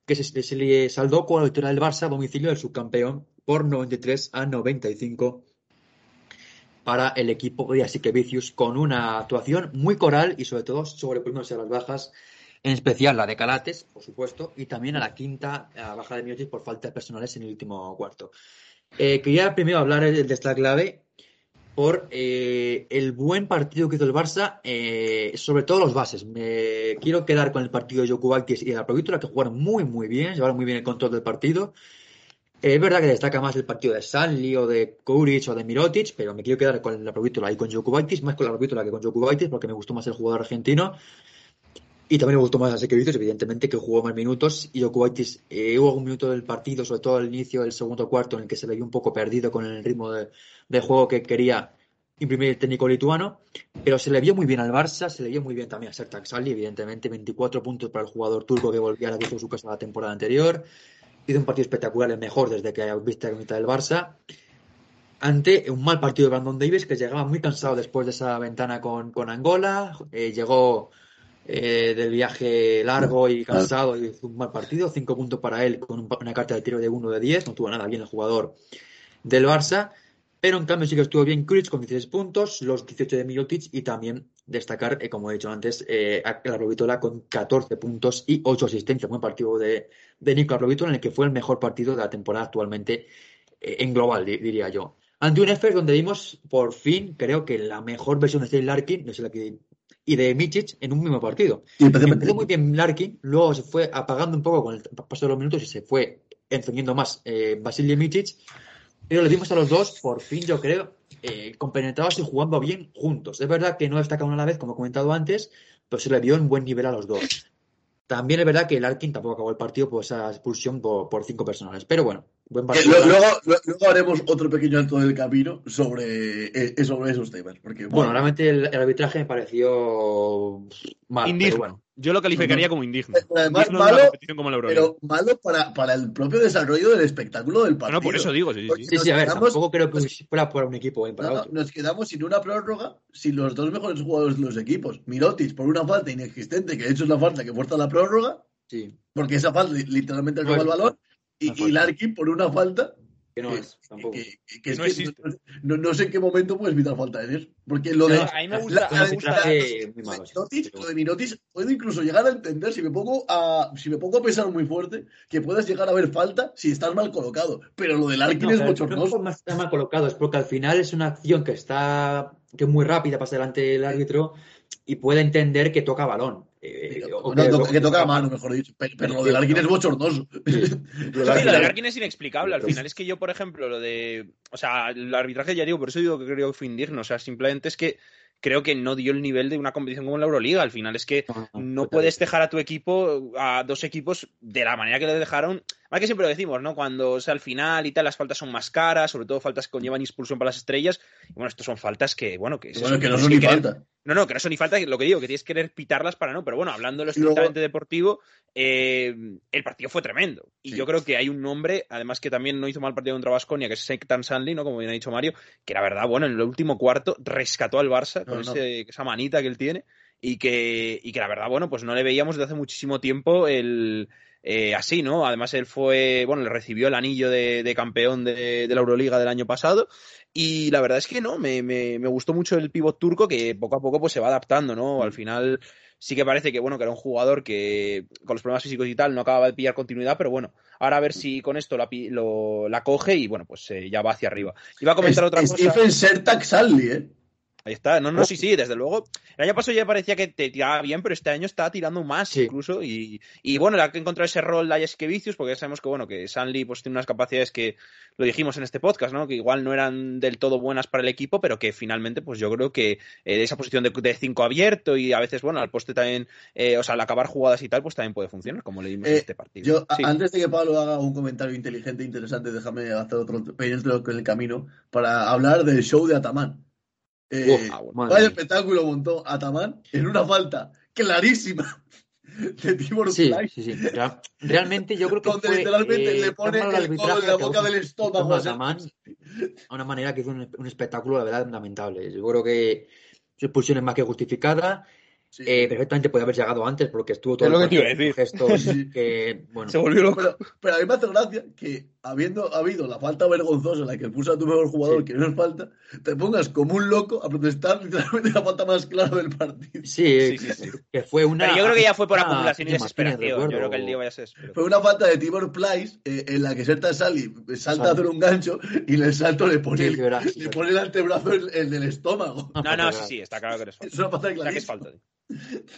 que se, le saldó con la victoria del Barça a domicilio del subcampeón por 93 a 95 para el equipo de Así que Vicius con una actuación muy coral y sobre todo sobreponiéndose a las bajas, en especial la de Calates, por supuesto, y también a la quinta baja de Miotis por falta de personales en el último cuarto. Eh, quería primero hablar de esta clave por eh, el buen partido que hizo el Barça, eh, sobre todo los bases. Me quiero quedar con el partido de Jokubaitis y de la Provítola, que jugaron muy, muy bien, llevaron muy bien el control del partido. es verdad que destaca más el partido de Sanli o de Kuric o de Mirotic, pero me quiero quedar con la Provítola y con Jokubaitis, más con la Provítola que con Jokubaitis, porque me gustó más el jugador argentino. Y también me gustó más a dices, evidentemente, que jugó más minutos. Y Jokubaitis, eh, hubo un minuto del partido, sobre todo al inicio del segundo cuarto, en el que se veía un poco perdido con el ritmo de, juego que quería imprimir el técnico lituano. Pero se le vio muy bien al Barça, se le vio muy bien también a Sertak Sali, evidentemente. 24 puntos para el jugador turco que volvía a la de su casa la temporada anterior. Hizo un partido espectacular, el mejor desde que viste la mitad del Barça. Ante un mal partido de Brandon Davis, que llegaba muy cansado después de esa ventana con, con Angola. Eh, llegó eh, del viaje largo y cansado y un mal partido. Cinco puntos para él con una carta de tiro de 1 de 10. No tuvo nada bien el jugador del Barça. Pero en cambio sí que estuvo bien Kuric con 16 puntos, los 18 de Milotic y también destacar, eh, como he dicho antes, eh, a la Robitola con 14 puntos y 8 asistencias. Buen partido de, de Nico Robitola en el que fue el mejor partido de la temporada actualmente en global, diría yo. Ante un Efes donde vimos por fin, creo que la mejor versión de Steve Larkin, no sé la que y de Michic en un mismo partido. Empezó muy bien Larkin, luego se fue apagando un poco con el paso de los minutos y se fue encendiendo más eh, Basilio Michic. Pero le dimos a los dos, por fin yo creo, eh, compenetrados y jugando bien juntos. Es verdad que no destaca uno a la vez, como he comentado antes, pero se le dio en buen nivel a los dos. También es verdad que el Arkin tampoco acabó el partido por esa expulsión por, cinco personales. Pero bueno, buen partido. Luego, luego, haremos otro pequeño alto del camino sobre, eh, sobre esos temas. Porque, bueno, realmente el, arbitraje me pareció mal. Indigno. Bueno. Yo lo calificaría como indigno. Además, malo, pero malo para, para, el propio desarrollo del espectáculo del partido. No, por eso digo. Sí, sí, sí. a ver, tampoco creo que fuera por un equipo. para Nos quedamos sin una prórroga, sin los dos mejores jugadores de los equipos. Mirotic por una falta inexistente, que de hecho es la falta que fuerza la prórroga. Sí. Porque esa falta literalmente roba el balón. Y, y Larkin por una falta que no es, tampoco. Que, no, existe. No, sé en qué momento puedes evitar falta de eso. Porque lo de. a mí me gusta. La, lo de Minotis, puedo incluso llegar a entender, si me, pongo a, si me pongo a pensar muy fuerte, que puedas llegar a ver falta si estás mal colocado. Pero lo del Arkin es bochornoso. No está mal colocado, es porque al final es una acción que está. que es muy rápida, pasa delante del árbitro y puede entender que toca balón. Eh, que, toca mano, mejor dicho. Pero, lo del Arkin es bochornoso. lo del Arkin es inexplicable. Al final es que yo, por ejemplo, lo de. O sea, el arbitraje ya digo, por eso digo que creo que fue indigno. O sea, simplemente es que creo que no dio el nivel de una competición como la Euroliga. Al final es que no puedes dejar a tu equipo, a dos equipos, de la manera que le dejaron. Más que siempre lo decimos, ¿no? Cuando sea al final y tal, las faltas son más caras, sobre todo faltas que conllevan expulsión para las estrellas. Y bueno, estas son faltas que, bueno, que, bueno, que no son ni falta. No, no, que no son ni falta, lo que digo, que tienes que querer pitarlas para no, pero bueno, hablando de lo estrictamente deportivo, eh, el partido fue tremendo. Y yo creo que hay un nombre, además que también no hizo mal partido contra Vasconia, que es Sektan Sanli, ¿no? Como bien ha dicho Mario, que la verdad, bueno, en el último cuarto rescató al Barça con esa manita que él tiene y que, y que la verdad, bueno, pues no le veíamos desde hace muchísimo tiempo el, eh, así, ¿no? Además, él fue, bueno, le recibió el anillo de, campeón de, la Euroliga del año pasado. Y la verdad es que no, me, me, gustó mucho el pivot turco que poco a poco pues se va adaptando, ¿no? Al final sí que parece que, bueno, que era un jugador que con los problemas físicos y tal no acababa de pillar continuidad, pero bueno, ahora a ver si con esto la, lo, la coge y bueno, pues eh, ya va hacia arriba. Iba a comentar otra cosa. Stephen Sertak ¿eh? Ahí está. No, no, sí, sí, desde luego. El año pasado ya parecía que te tiraba bien, pero este año está tirando más incluso. Y, y bueno, ha que encontrar ese rol de que Vicius, porque ya sabemos que, bueno, que Sanli pues tiene unas capacidades que lo dijimos en este podcast, ¿no? Que igual no eran del todo buenas para el equipo, pero que finalmente, pues yo creo que eh, esa posición de, cinco abierto y a veces, bueno, al poste también, eh, o sea, al acabar jugadas y tal, pues también puede funcionar, como le dimos en eh, este partido. Yo, antes de que Pablo haga un comentario inteligente e interesante, déjame hacer otro pequeño en el camino para hablar del show de Ataman. Eh, vaya espectáculo montó Ataman en una falta clarísima de Tibor sí, sí, sí. Realmente yo creo que Donde literalmente eh, le pone el codo en la boca del estómago a Ataman a una manera que hizo un, espectáculo, la verdad, lamentable. Yo creo que su expulsión es más que justificada. Eh, perfectamente puede haber llegado antes porque estuvo todo lo que gestos que, bueno. se volvió loco pero, pero, a mí me hace gracia que habiendo habido la falta vergonzosa en la que puso a tu mejor jugador, que no es falta, te pongas como un loco a protestar literalmente la falta más clara del partido. Sí, sí, sí, que fue una. Pero yo creo que ya fue por acumulación y desesperación. Yo creo que el día vaya a ser. Fue una falta de Tibor Plyce eh, en la que Serta Sally salta a hacer un gancho y en el salto le pone, el, le pone el antebrazo en, el estómago. No, no, sí, sí, está claro que eres falta. Es una falta que es falta.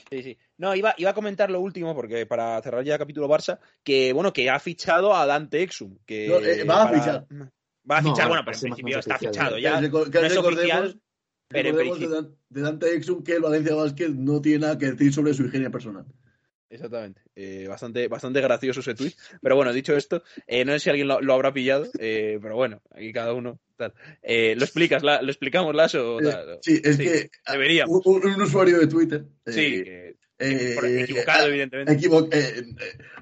Sí, sí. No, iba, iba a comentar lo último, porque para cerrar ya el capítulo Barça, que bueno, que ha fichado a Dante Exum. Que eh, va a fichar. Va a fichar, bueno, pero en principio está fichado ya. no es oficial, pero en principio... de Dante Exum que el Valencia Basket no tiene nada que decir sobre su higiene personal. Exactamente. Eh, bastante, bastante gracioso ese tweet. Pero bueno, dicho esto, eh, no sé si alguien lo, habrá pillado, eh, pero bueno, aquí cada uno. Tal. ¿Lo explicas? La, ¿Lo explicamos, Lazo? sí, es que deberíamos. Un, un, usuario de Twitter. sí, equivocado, evidentemente.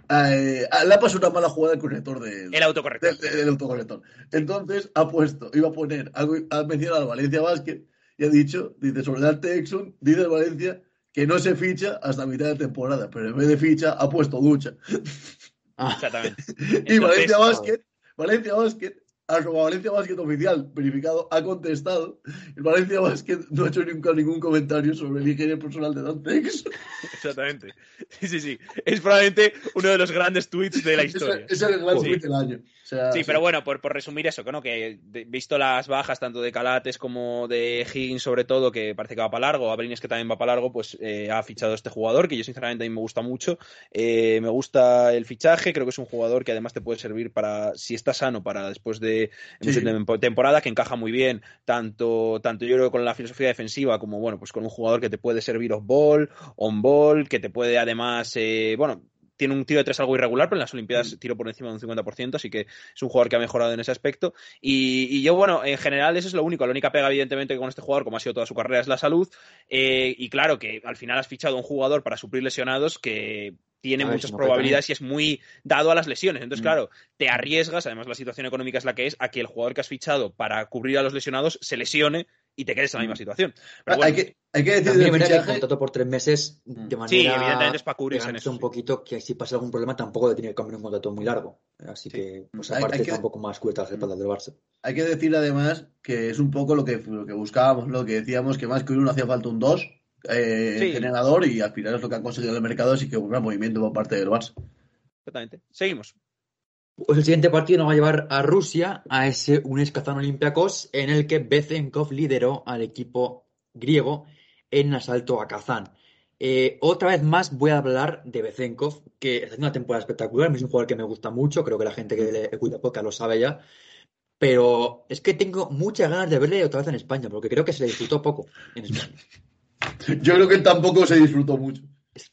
le ha pasado una mala jugada al corrector del, el autocorrector. Del, autocorrector. Entonces ha puesto, iba a poner, ha mencionado al Valencia Basket y ha dicho, dice sobre Dante Exxon, dice el Valencia que no se ficha hasta mitad de temporada, pero en vez de ficha ha puesto ducha. Ah. Exactamente. y Valencia Basket, Valencia Basket arroba Valencia Basket oficial verificado ha contestado. El Valencia Basket no ha hecho nunca ningún comentario sobre el higiene personal de Dantex. Exactamente. Sí, sí, sí. Es probablemente uno de los grandes tweets de la historia. Es, el gran tweet del año. Sí, pero bueno, por, por resumir eso, ¿no? que visto las bajas tanto de Calates como de Higgins, sobre todo, que parece que va para largo, Abrines que también va para largo, pues eh, ha fichado este jugador, que yo sinceramente a mí me gusta mucho. Eh, me gusta el fichaje, creo que es un jugador que además te puede servir para, si está sano, para después de temporada que encaja muy bien, tanto, tanto yo creo con la filosofía defensiva como bueno, pues con un jugador que te puede servir off-ball, on-ball, que te puede además, eh, bueno, tiene un tiro de tres algo irregular, pero en las Olimpiadas mm. tiro por encima de un 50%, así que es un jugador que ha mejorado en ese aspecto. Y, yo, bueno, en general eso es lo único. La única pega, evidentemente, que con este jugador, como ha sido toda su carrera, es la salud. Eh, y claro que al final has fichado a un jugador para suplir lesionados que tiene muchas probabilidades y es muy dado a las lesiones. Entonces, mm. claro, te arriesgas, además la situación económica es la que es, a que el jugador que has fichado para cubrir a los lesionados se lesione y te quedes en la misma mm. situación. hay, que, hay que decir que el contrato por tres meses de manera sí, evidentemente es para cubrirse en eso. un poquito que si pasa algún problema tampoco de tener que cambiar un contrato muy largo. Así que, pues aparte, está un poco más cubierta las espaldas del Barça. Hay que decir además que es un poco lo que, lo que buscábamos, lo que decíamos, que más que uno hacía falta un dos eh, generador y al final es lo que han conseguido el mercado, así que un gran movimiento por parte del Barça. Exactamente. Seguimos. Pues el siguiente partido nos va a llevar a Rusia, a ese un Kazán Olympiacos, en el que Bezenkov lideró al equipo griego en asalto a Kazán. Eh, otra vez más voy a hablar de Bezenkov, que está una temporada espectacular, es un jugador que me gusta mucho, creo que la gente que le escucha podcast lo sabe ya, pero es que tengo muchas ganas de verle otra vez en España, porque creo que se le disfrutó poco en España. Yo creo que tampoco se disfrutó mucho.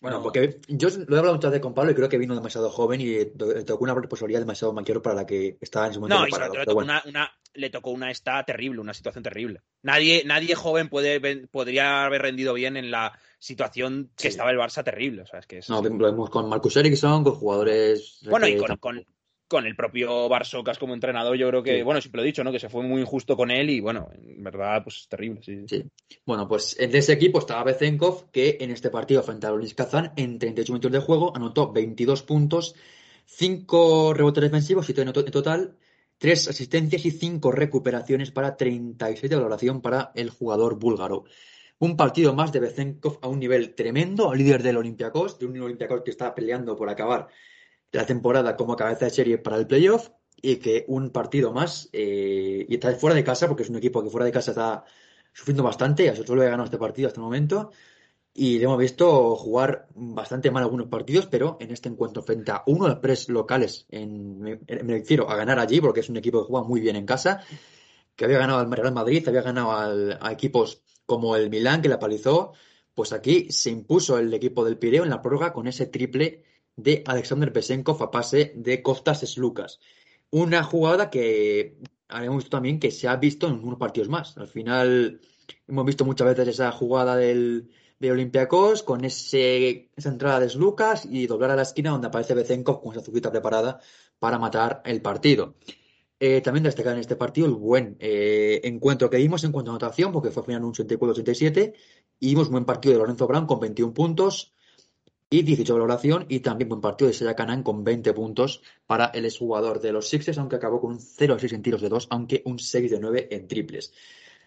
Bueno, porque yo lo he hablado muchas veces con Pablo y creo que vino demasiado joven y le tocó una responsabilidad demasiado mayor para la que estaba en su momento. No, y le tocó, una, le tocó una esta terrible, una situación terrible. Nadie, nadie joven puede, podría haber rendido bien en la situación que estaba el Barça terrible. O sea, es que no, lo vemos con Marcus Ericsson, con jugadores. Bueno, y con, con el propio Barsocas como entrenador, yo creo que, bueno, siempre lo he dicho, ¿no? Que se fue muy injusto con él y, bueno, en verdad, pues terrible, sí. sí. Bueno, pues en ese equipo estaba Bezenkov, que en este partido frente a Luis Kazán, en 38 minutos de juego, anotó 22 puntos, 5 rebotes defensivos, 7 en total, 3 asistencias y 5 recuperaciones para 36 de valoración para el jugador búlgaro. Un partido más de Bezenkov a un nivel tremendo, líder del Olympiacos, de un Olympiacos que está peleando por acabar la temporada como cabeza de serie para el playoff y que un partido más eh, y está fuera de casa porque es un equipo que fuera de casa está sufriendo bastante, a solo ha ganado este partido hasta el momento y le hemos visto jugar bastante mal algunos partidos, pero en este encuentro frente a uno de los tres locales, en, me, refiero a ganar allí porque es un equipo que juega muy bien en casa, que había ganado al Real Madrid, había ganado a equipos como el Milán que la palizó, pues aquí se impuso el equipo del Pireo en la prórroga con ese triple de Alexander Besenkov a pase de Kostas Lucas. Una jugada que habíamos visto también que se ha visto en unos partidos más. Al final hemos visto muchas veces esa jugada del, de Olympiacos con ese, esa entrada de Lucas y doblar a la esquina donde aparece Bezenkov con esa zuquita preparada para matar el partido. Eh, también destacar en este partido el buen eh, encuentro que dimos en cuanto a anotación, porque fue al final un 84-87, y vimos un buen partido de Lorenzo Brown con 21 puntos, y 18 de valoración y también buen partido de Saya Kanan con 20 puntos para el exjugador de los Sixers, aunque acabó con un 0 6 en tiros de 2, aunque un 6 de 9 en triples.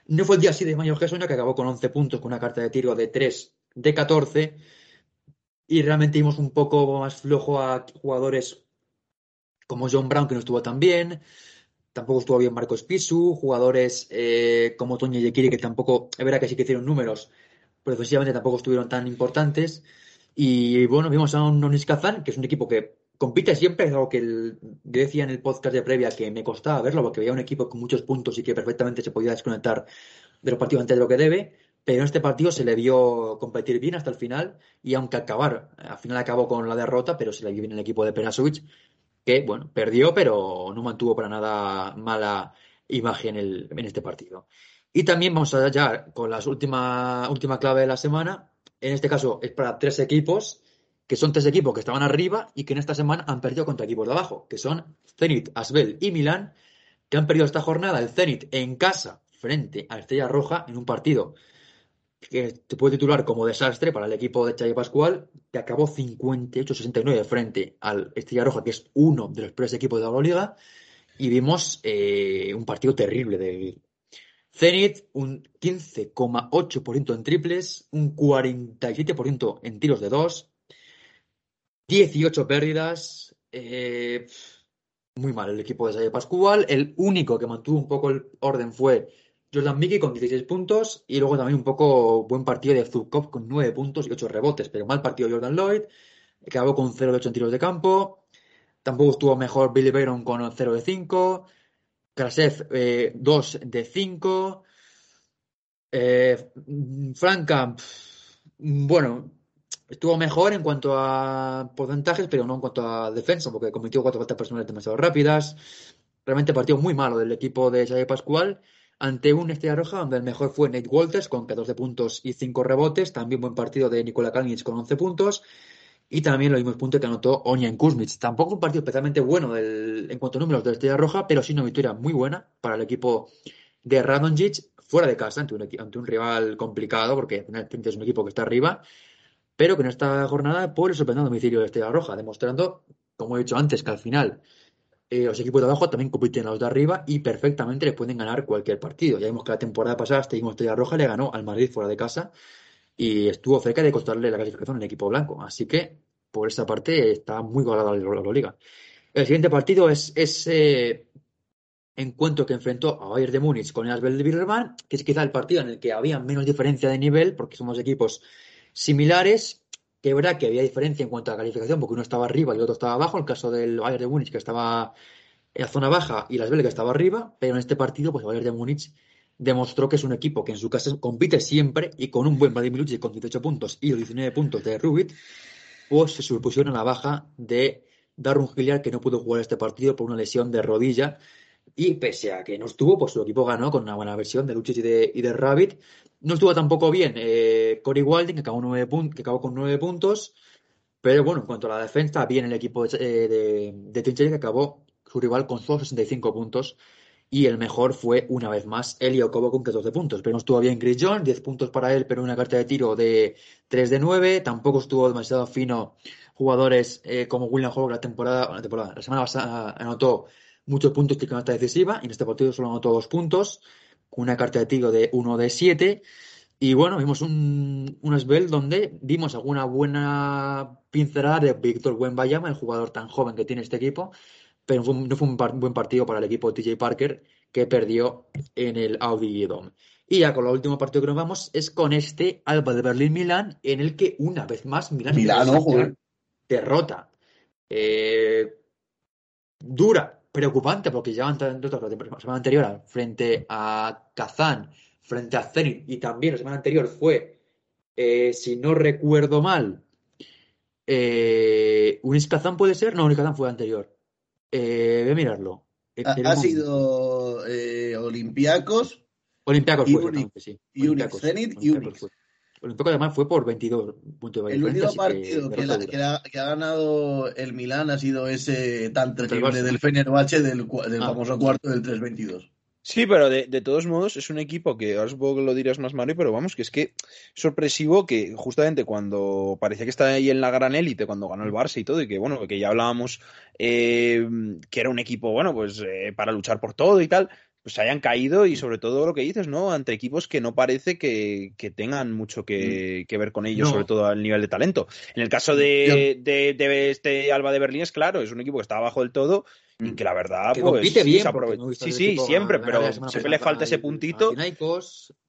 No fue el día así de Mayor Jesús, que acabó con 11 puntos, con una carta de tiro de 3 de 14, y realmente vimos un poco más flojo a jugadores como John Brown, que no estuvo tan bien, tampoco estuvo bien Marcos Pisu, jugadores eh, como Toño Yekiri, que tampoco, es verdad que sí que hicieron números, pero defensivamente tampoco estuvieron tan importantes. Y bueno, vimos a un Nonis Kazan, que es un equipo que compite siempre, es algo que decía en el podcast de previa que me costaba verlo, porque veía un equipo con muchos puntos y que perfectamente se podía desconectar de los partidos antes de lo que debe, pero en este partido se le vio competir bien hasta el final y aunque acabar, al final acabó con la derrota, pero se le vio bien el equipo de Perasovic, que bueno, perdió, pero no mantuvo para nada mala imagen en, este partido. Y también vamos a ya con la última, última clave de la semana, en este caso es para tres equipos, que son tres equipos que estaban arriba y que en esta semana han perdido contra equipos de abajo, que son Zenit, Asbel y Milán, que han perdido esta jornada el Zenit en casa frente a Estrella Roja en un partido que se puede titular como desastre para el equipo de Chay Pascual, que acabó 58-69 frente al Estrella Roja, que es uno de los peores equipos de la Liga, y vimos eh, un partido terrible de Zenit, un 15,8% en triples, un 47% en tiros de dos, 18 pérdidas. Eh, muy mal el equipo de Saya Pascual. El único que mantuvo un poco el orden fue Jordan Mickey con 16 puntos y luego también un poco buen partido de Zubkov con 9 puntos y 8 rebotes, pero mal partido Jordan Lloyd, que acabó con 0 de 8 en tiros de campo. Tampoco estuvo mejor Billy Bayron con 0 de 5. Krasev 2 eh, de 5. Eh, Frankamp, bueno, estuvo mejor en cuanto a porcentajes, pero no en cuanto a defensa, porque cometió cuatro faltas personales demasiado rápidas. Realmente partido muy malo del equipo de Xavier Pascual ante un Estrella Roja donde el mejor fue Nate Walters con 14 puntos y 5 rebotes. También buen partido de Nikola Kalinic con 11 puntos. Y también los mismos puntos que anotó Onian Kuzmic. Tampoco un partido especialmente bueno en cuanto a números de Estrella Roja, pero sí una victoria muy buena para el equipo de Radonjic fuera de casa ante un, ante un rival complicado, porque es un equipo que está arriba pero que en esta jornada puede sorprender a domicilio de Estrella Roja, demostrando, como he dicho antes, que al final eh, los equipos de abajo también compiten a los de arriba y perfectamente les pueden ganar cualquier partido. Ya vimos que la temporada pasada este mismo Estrella Roja le ganó al Madrid fuera de casa y estuvo cerca de costarle la clasificación al equipo blanco. Así que por esta parte está muy golada la, liga. El siguiente partido es ese encuentro que enfrentó a Bayern de Múnich con el Asbel de Billerman, que es quizá el partido en el que había menos diferencia de nivel, porque somos equipos similares, que verdad que había diferencia en cuanto a calificación, porque uno estaba arriba y el otro estaba abajo, en el caso del Bayern de Múnich, que estaba en la zona baja, y las Belgas estaba arriba, pero en este partido, pues el Bayern de Múnich demostró que es un equipo que en su casa compite siempre y con un buen Vladimir Lucic con 18 puntos y los 19 puntos de Rubit, pues se superpusieron a la baja de Darun Gilliard, que no pudo jugar este partido por una lesión de rodilla. Y pese a que no estuvo, pues su equipo ganó con una buena versión de Lucic y de, y de Rabbit. No estuvo tampoco bien eh, Corey Walding, que acabó, nueve que acabó con nueve puntos. Pero bueno, en cuanto a la defensa, bien el equipo de, eh, de, que acabó su rival con solo 65 puntos. Y el mejor fue, una vez más, Elio Cobo con 14 puntos. Pero no estuvo bien Chris John, 10 puntos para él, pero una carta de tiro de 3 de 9. Tampoco estuvo demasiado fino jugadores eh, como William Howard la temporada, la temporada, la semana pasada anotó muchos puntos que canasta decisiva. Y en este partido solo anotó dos puntos una carta de tiro de 1 de 7. Y bueno, vimos un, un Svel donde vimos alguna buena pincelada de Víctor Wembayama, el jugador tan joven que tiene este equipo, pero no fue un buen partido para el equipo de TJ Parker que perdió en el Audi Dome. Y ya con el último partido que nos vamos es con este Alba de Berlín-Milán, en el que una vez más Milán, derrota. Eh, dura, preocupante porque llevan la semana anterior frente a Kazán, frente a Zenit y también la semana anterior fue, eh, si no recuerdo mal, eh, Unis Kazán puede ser, no, Unis Kazán fue anterior. Eh, voy a mirarlo. Ha, sido eh, Olympiacos. Olympiacos fue, sí. Y Unix Zenit y Unix. El además fue por 22 puntos de El único partido que, ha ganado el Milán ha sido ese tan terrible del Fenerbahce del, del ah. famoso cuarto del 3-22. Sí, pero de, todos modos es un equipo que ahora supongo que lo dirás más Mario, pero vamos, que es que sorpresivo que justamente cuando parecía que estaba ahí en la gran élite, cuando ganó el Barça y todo, y que bueno, que ya hablábamos eh, que era un equipo, bueno, pues eh, para luchar por todo y tal, pues hayan caído y sobre todo lo que dices, ¿no? Ante equipos que no parece que, tengan mucho que, ver con ellos, sobre todo al nivel de talento. En el caso de, de, este Alba de Berlín es claro, es un equipo que está abajo del todo y que la verdad, que pues. bien, sí, sí, siempre, pero siempre le falta ese puntito.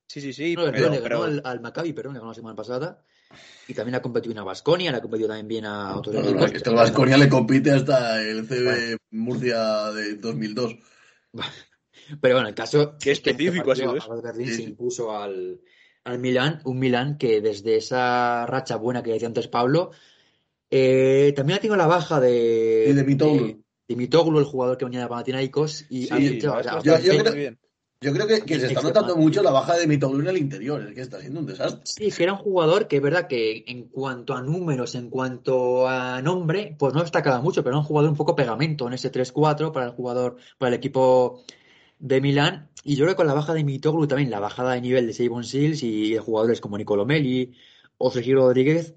Sí, sí, sí. pero, al, Maccabi, perdón, le ganó la semana pasada. Y también ha competido en Basconia, le ha competido también bien a otros equipos. Es que el Basconia le compite hasta el CB Murcia de 2002. Pero bueno, el caso. Qué específico ha sido eso. Berlín se impuso al, al Milan, un Milan que desde esa racha buena que decía antes Pablo, eh, también ha tenido la baja de. Y de Mitoglu de el jugador que venía de Panathinaikos. Y yo, creo, que, se está notando mucho la baja de Mitoglu en el interior, es que está siendo un desastre. Sí, que era un jugador que es verdad que en cuanto a números, en cuanto a nombre, pues no destacaba mucho, pero era un jugador un poco pegamento en ese 3-4 para el jugador, para el equipo de Milán. Y yo creo que con la baja de Mitoglu también, la bajada de nivel de Sabon Seals y de jugadores como Nicolo Meli o Sergio Rodríguez,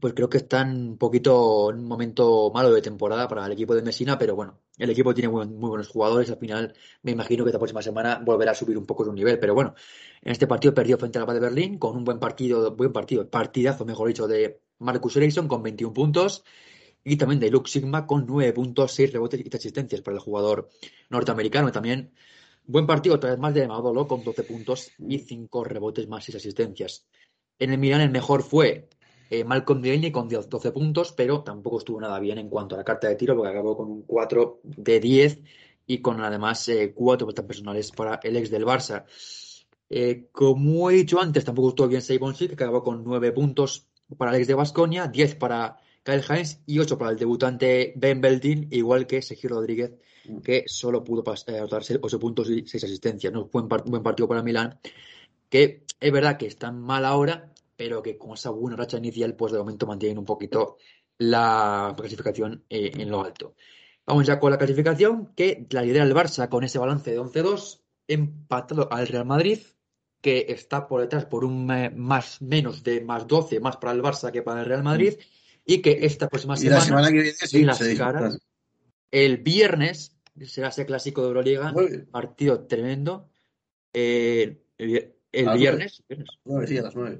pues creo que están un poquito en un momento malo de temporada para el equipo de Messina, pero bueno, el equipo tiene muy, buenos jugadores. Al final, me imagino que la próxima semana volverá a subir un poco su nivel, pero bueno, en este partido perdió frente a la de Berlín con un buen partido, buen partido, partidazo, mejor dicho, de Marcus Ericsson con 21 puntos y también de Luke Sigma con 9 puntos, 6 rebotes y asistencias para el jugador norteamericano. también buen partido, otra vez más de Madolo con 12 puntos y 5 rebotes más 6 asistencias. En el Milan el mejor fue eh, Malcolm Delaney con 12 puntos, pero tampoco estuvo nada bien en cuanto a la carta de tiro, porque acabó con un 4 de 10 y con además eh, 4 puestas personales para el ex del Barça. Eh, como he dicho antes, tampoco estuvo bien Seibon que acabó con 9 puntos para el ex de Basconia, 10 para Kyle Hines y 8 para el debutante Ben Beltin, igual que Sergio Rodríguez, que solo pudo eh, anotarse 8 puntos y 6 asistencias. ¿no? Buen, buen partido para Milán, que es verdad que está mal ahora, pero que con esa buena racha inicial, pues de momento mantienen un poquito la clasificación eh, en lo alto. Vamos ya con la clasificación, que la lidera el Barça con ese balance de 11-2, empatado al Real Madrid, que está por detrás por un más menos de más 12 más para el Barça que para el Real Madrid, y que esta próxima semana, la semana que viene sí, las caras, el viernes será ese clásico de Euroliga, partido tremendo. Eh, el, viernes, sí, a las 9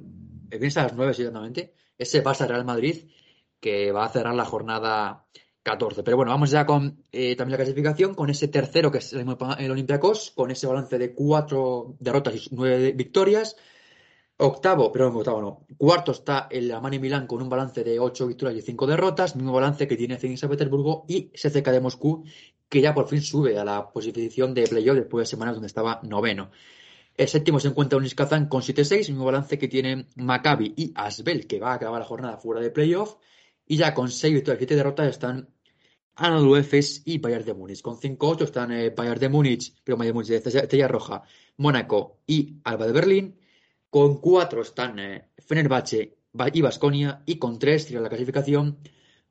empieza a las 9 exactamente, ese Barça Real Madrid que va a cerrar la jornada 14. Pero bueno, vamos ya con eh, también la clasificación, con ese tercero que es el Olympiacos, con ese balance de cuatro derrotas y nueve victorias. Octavo, pero no, octavo no. Cuarto está el Amani Milán con un balance de ocho victorias y cinco derrotas, mismo balance que tiene Zenit San Petersburgo y SCK de Moscú, que ya por fin sube a la posición de playoff después de semanas donde estaba noveno. El séptimo se encuentra Unis Kazan con 7-6, mismo balance que tienen Maccabi y Asbel, que va a acabar la jornada fuera de playoff. Y ya con 6 victorias y 7 derrotas están Anadolu y Bayern de Múnich. Con 5-8 están eh, Bayern de Múnich, pero Bayern de Múnich Estrella Roja, Mónaco y Alba de Berlín. Con 4 están eh, Fenerbahce y Basconia. Y con 3 tiran la clasificación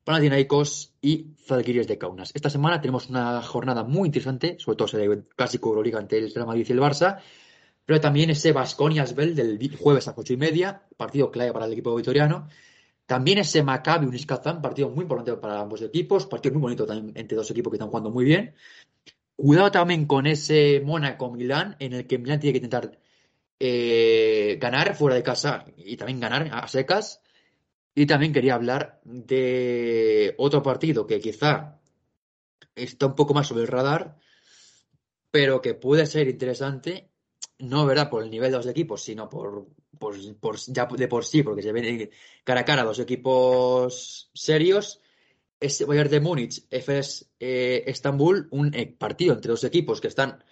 Panathinaikos y Zalgiris de Kaunas. Esta semana tenemos una jornada muy interesante, sobre todo el clásico Euroliga ante el Real Madrid y el Barça pero también ese Basconia Asbel del jueves a ocho y media, partido clave para el equipo vitoriano. También ese Maccabi Uniscazán, partido muy importante para ambos equipos, partido muy bonito también entre dos equipos que están jugando muy bien. Cuidado también con ese Mónaco Milán, en el que Milán tiene que intentar eh, ganar fuera de casa y también ganar a secas. Y también quería hablar de otro partido que quizá está un poco más sobre el radar, pero que puede ser interesante no verdad por el nivel de los equipos, sino por, por, ya de por sí, porque se ven cara a cara dos equipos serios. Es Bayern de Múnich, FS eh, Estambul, un eh, partido entre dos equipos que están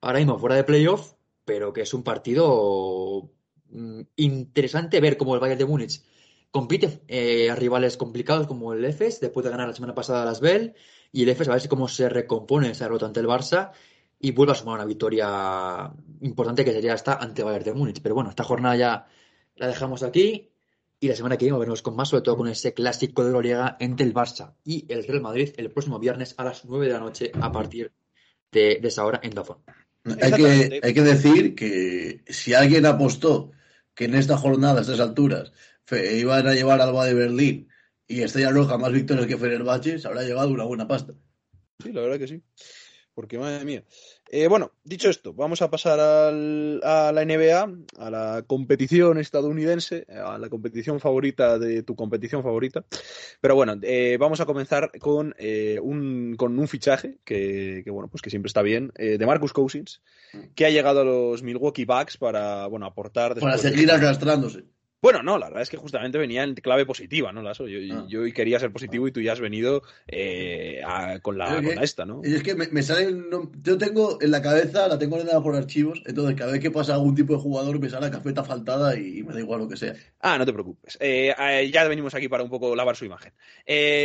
ahora mismo fuera de playoff, pero que es un partido mm, interesante ver cómo el Bayern de Múnich compite eh, a rivales complicados como el EFES, después de ganar la semana pasada a las Bell, y el EFES a ver cómo se recompone esa derrota ante el Barça y vuelve a sumar una victoria importante que sería esta ante Bayern de Múnich. Pero bueno, esta jornada ya la dejamos aquí y la semana que viene veremos con más, sobre todo con ese clásico de Euroliga entre el Barça y el Real Madrid el próximo viernes a las 9 de la noche a partir de, esa hora en Dazón. Hay que, hay que decir que si alguien apostó que en esta jornada, a estas alturas, iban a llevar Alba de Berlín y Estrella Roja más victorias que Fenerbahce, se habrá llevado una buena pasta. Sí, la verdad que sí. Porque, madre mía. Eh, bueno, dicho esto, vamos a pasar al, a la NBA, a la competición estadounidense, a la competición favorita de tu competición favorita. Pero bueno, eh, vamos a comenzar con, eh, un, con un fichaje que, que, bueno, pues que siempre está bien, de Marcus Cousins, que ha llegado a los Milwaukee Bucks para, bueno, aportar... Para seguir arrastrándose. Bueno, no, la verdad es que justamente venía en clave positiva, ¿no, Lazo? Yo, ah. yo quería ser positivo y tú ya has venido eh, con, la, con esta, ¿no? Y es que me, me salen. yo tengo en la cabeza, la tengo ordenada por archivos, entonces cada vez que pasa algún tipo de jugador me sale la cafeta faltada y, me da igual lo que sea. Ah, no te preocupes. Eh, eh, ya venimos aquí para un poco lavar su imagen.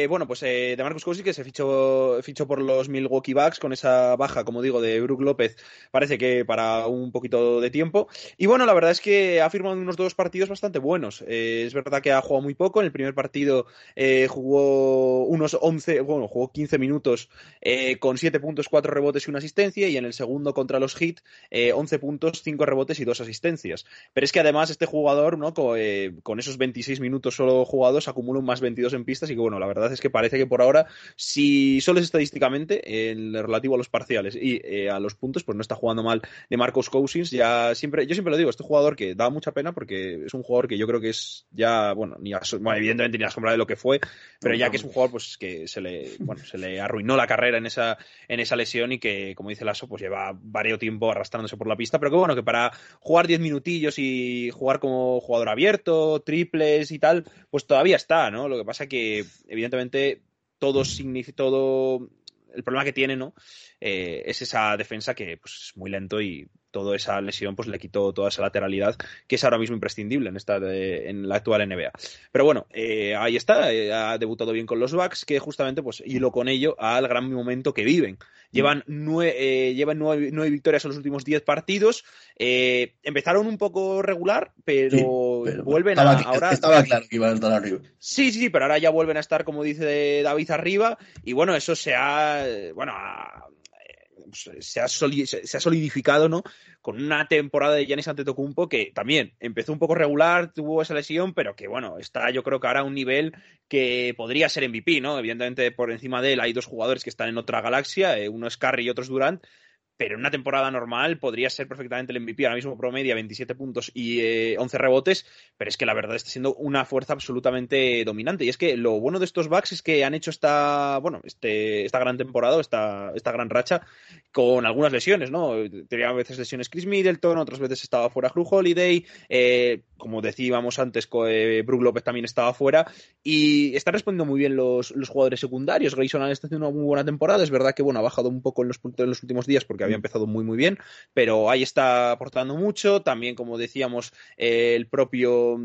bueno, pues de Marcus Cousins, que se fichó, fichó por los Milwaukee Bucks con esa baja, como digo, de Brook López, parece que para un poquito de tiempo. Y bueno, la verdad es que ha firmado unos dos partidos bastante buenos. Eh, es verdad que ha jugado muy poco. En el primer partido eh, jugó unos 11, bueno, jugó 15 minutos eh, con 7 puntos, 4 rebotes y una asistencia. Y en el segundo contra los Heat, 11 puntos, 5 rebotes y 2 asistencias. Pero es que además este jugador, ¿no? Con, esos 26 minutos solo jugados, acumula un más 22 en pistas. Y que bueno, la verdad es que parece que por ahora, si solo es estadísticamente, en relativo a los parciales y a los puntos, pues no está jugando mal de Marcos Cousins. Ya siempre, yo siempre lo digo, este jugador que da mucha pena porque es un jugador que yo creo que es ya, bueno, ni evidentemente ni a sombra de lo que fue, pero ya que es un jugador pues que se le, bueno, se le arruinó la carrera en esa, en esa lesión y que, como dice Lasso, pues lleva varios tiempo arrastrándose por la pista, pero que bueno, que para jugar 10 minutillos y jugar como jugador abierto, triples y tal, pues todavía está, ¿no? Lo que pasa que, evidentemente, todo significa, todo el problema que tiene, ¿no? Eh, es esa defensa que pues, es muy lento y toda esa lesión pues le quitó toda esa lateralidad que es ahora mismo imprescindible en esta en la actual NBA. Pero bueno, eh, ahí está, eh, ha debutado bien con los Bucks, que justamente pues hilo con ello al gran momento que viven. Llevan, nueve, llevan nueve, victorias en los últimos diez partidos. empezaron un poco regular, pero, vuelven a ahora. Estaba claro que iban a estar arriba. Sí, sí, sí, pero ahora ya vuelven a estar, como dice David, arriba. Y bueno, eso se ha. Bueno, se ha, solidificado, ¿no? Con una temporada de Giannis Antetokounmpo que también empezó un poco regular, tuvo esa lesión, pero que bueno, está yo creo que ahora a un nivel que podría ser MVP, ¿no? Evidentemente por encima de él hay dos jugadores que están en otra galaxia, eh, uno es Curry y otro es Durant, pero en una temporada normal podría ser perfectamente el MVP. Ahora mismo promedia 27 puntos y 11 eh, rebotes, pero es que la verdad está siendo una fuerza absolutamente dominante. Y es que lo bueno de estos Bucks es que han hecho esta, bueno, este, esta gran temporada, esta, esta gran racha, con algunas lesiones, ¿no? Tenía a veces lesiones Chris Middleton, otras veces estaba fuera Drew Holiday, eh, como decíamos antes, eh, Brook López también estaba fuera, y están respondiendo muy bien los, los jugadores secundarios. Grayson Allen está haciendo una muy buena temporada, es verdad que, bueno, ha bajado un poco en los, en los últimos días porque había empezado muy muy bien, pero ahí está aportando mucho. También, como decíamos, eh, el propio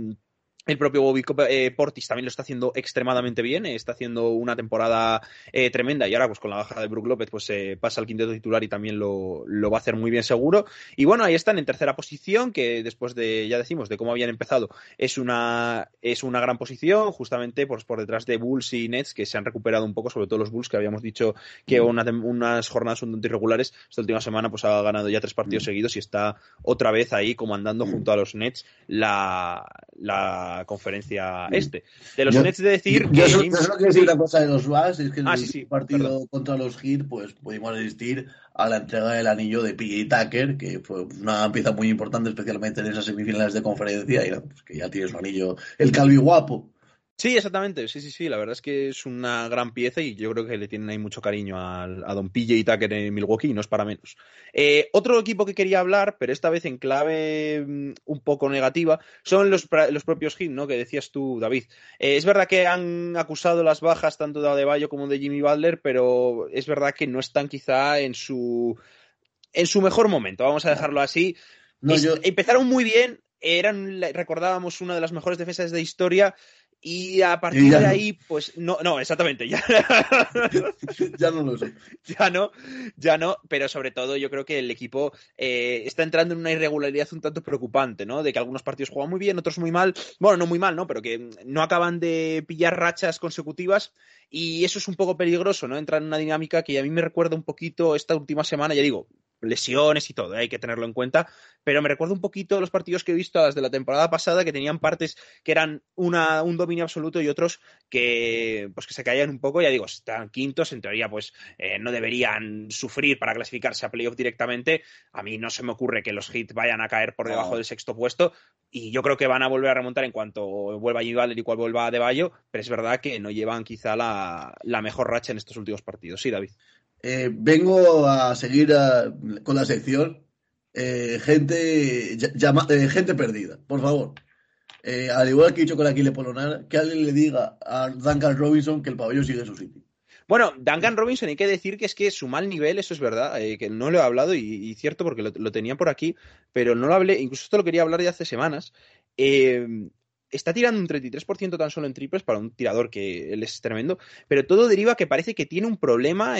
el propio Bobby eh, Portis también lo está haciendo extremadamente bien, eh, está haciendo una temporada eh, tremenda y ahora pues con la baja de Brook López pues pasa al quinteto titular y también lo, va a hacer muy bien seguro. Y bueno, ahí están en tercera posición, que después de, ya decimos, de cómo habían empezado, es una, es una gran posición, justamente pues, por detrás de Bulls y Nets, que se han recuperado un poco, sobre todo los Bulls, que habíamos dicho que mm. unas jornadas un tanto irregulares. Esta última semana pues ha ganado ya tres partidos seguidos y está otra vez ahí comandando junto a los Nets la, la conferencia este. De los Nets de decir. Yo, que solo, quiero decir una cosa de los Bucks, es que en ah, el partido contra los Heat, pues pudimos asistir a la entrega del anillo de PJ Tucker, que fue una pieza muy importante, especialmente en esas semifinales de conferencia, y pues que ya tienes un anillo, el Calvi guapo. Sí, exactamente. Sí, sí, sí. La verdad es que es una gran pieza y yo creo que le tienen ahí mucho cariño a, Don PJ y Tucker en Milwaukee y no es para menos. Eh, otro equipo que quería hablar, pero esta vez en clave mm, un poco negativa, son los, los propios Heat, ¿no? Que decías tú, David. Eh, es verdad que han acusado las bajas tanto de Adebayo como de Jimmy Butler, pero es verdad que no están quizá en su en su mejor momento. Vamos a dejarlo así. Empezaron muy bien. Eran, recordábamos, una de las mejores defensas de historia y a partir de ahí, pues no, no, exactamente, ya. ya no lo sé. Ya no, ya no, pero sobre todo yo creo que el equipo eh, está entrando en una irregularidad un tanto preocupante, ¿no? De que algunos partidos juegan muy bien, otros muy mal. Bueno, no muy mal, ¿no? Pero que no acaban de pillar rachas consecutivas y eso es un poco peligroso, ¿no? Entrar en una dinámica que a mí me recuerda un poquito esta última semana, ya digo, lesiones y todo, ¿eh? hay que tenerlo en cuenta, pero me recuerdo un poquito los partidos que he visto desde la temporada pasada que tenían partes que eran una, un dominio absoluto y otros que pues que se caían un poco, ya digo, están quintos, en teoría pues eh, no deberían sufrir para clasificarse a playoff directamente, a mí no se me ocurre que los hits vayan a caer por debajo del sexto puesto y yo creo que van a volver a remontar en cuanto vuelva G. y cual vuelva a De Bayo, pero es verdad que no llevan quizá la, la mejor racha en estos últimos partidos. Sí, David. Eh, vengo a seguir con la sección eh, gente, eh, gente perdida, por favor. al igual que he dicho con Aquile Polonar, que alguien le diga a Duncan Robinson que el pabellón sigue en su sitio. Bueno, Duncan Robinson hay que decir que es que su mal nivel, eso es verdad, que no lo he hablado y, cierto porque lo, tenía por aquí, pero no lo hablé, incluso esto lo quería hablar ya hace semanas. Está tirando un 33% tan solo en triples para un tirador que él es tremendo, pero todo deriva que parece que tiene un problema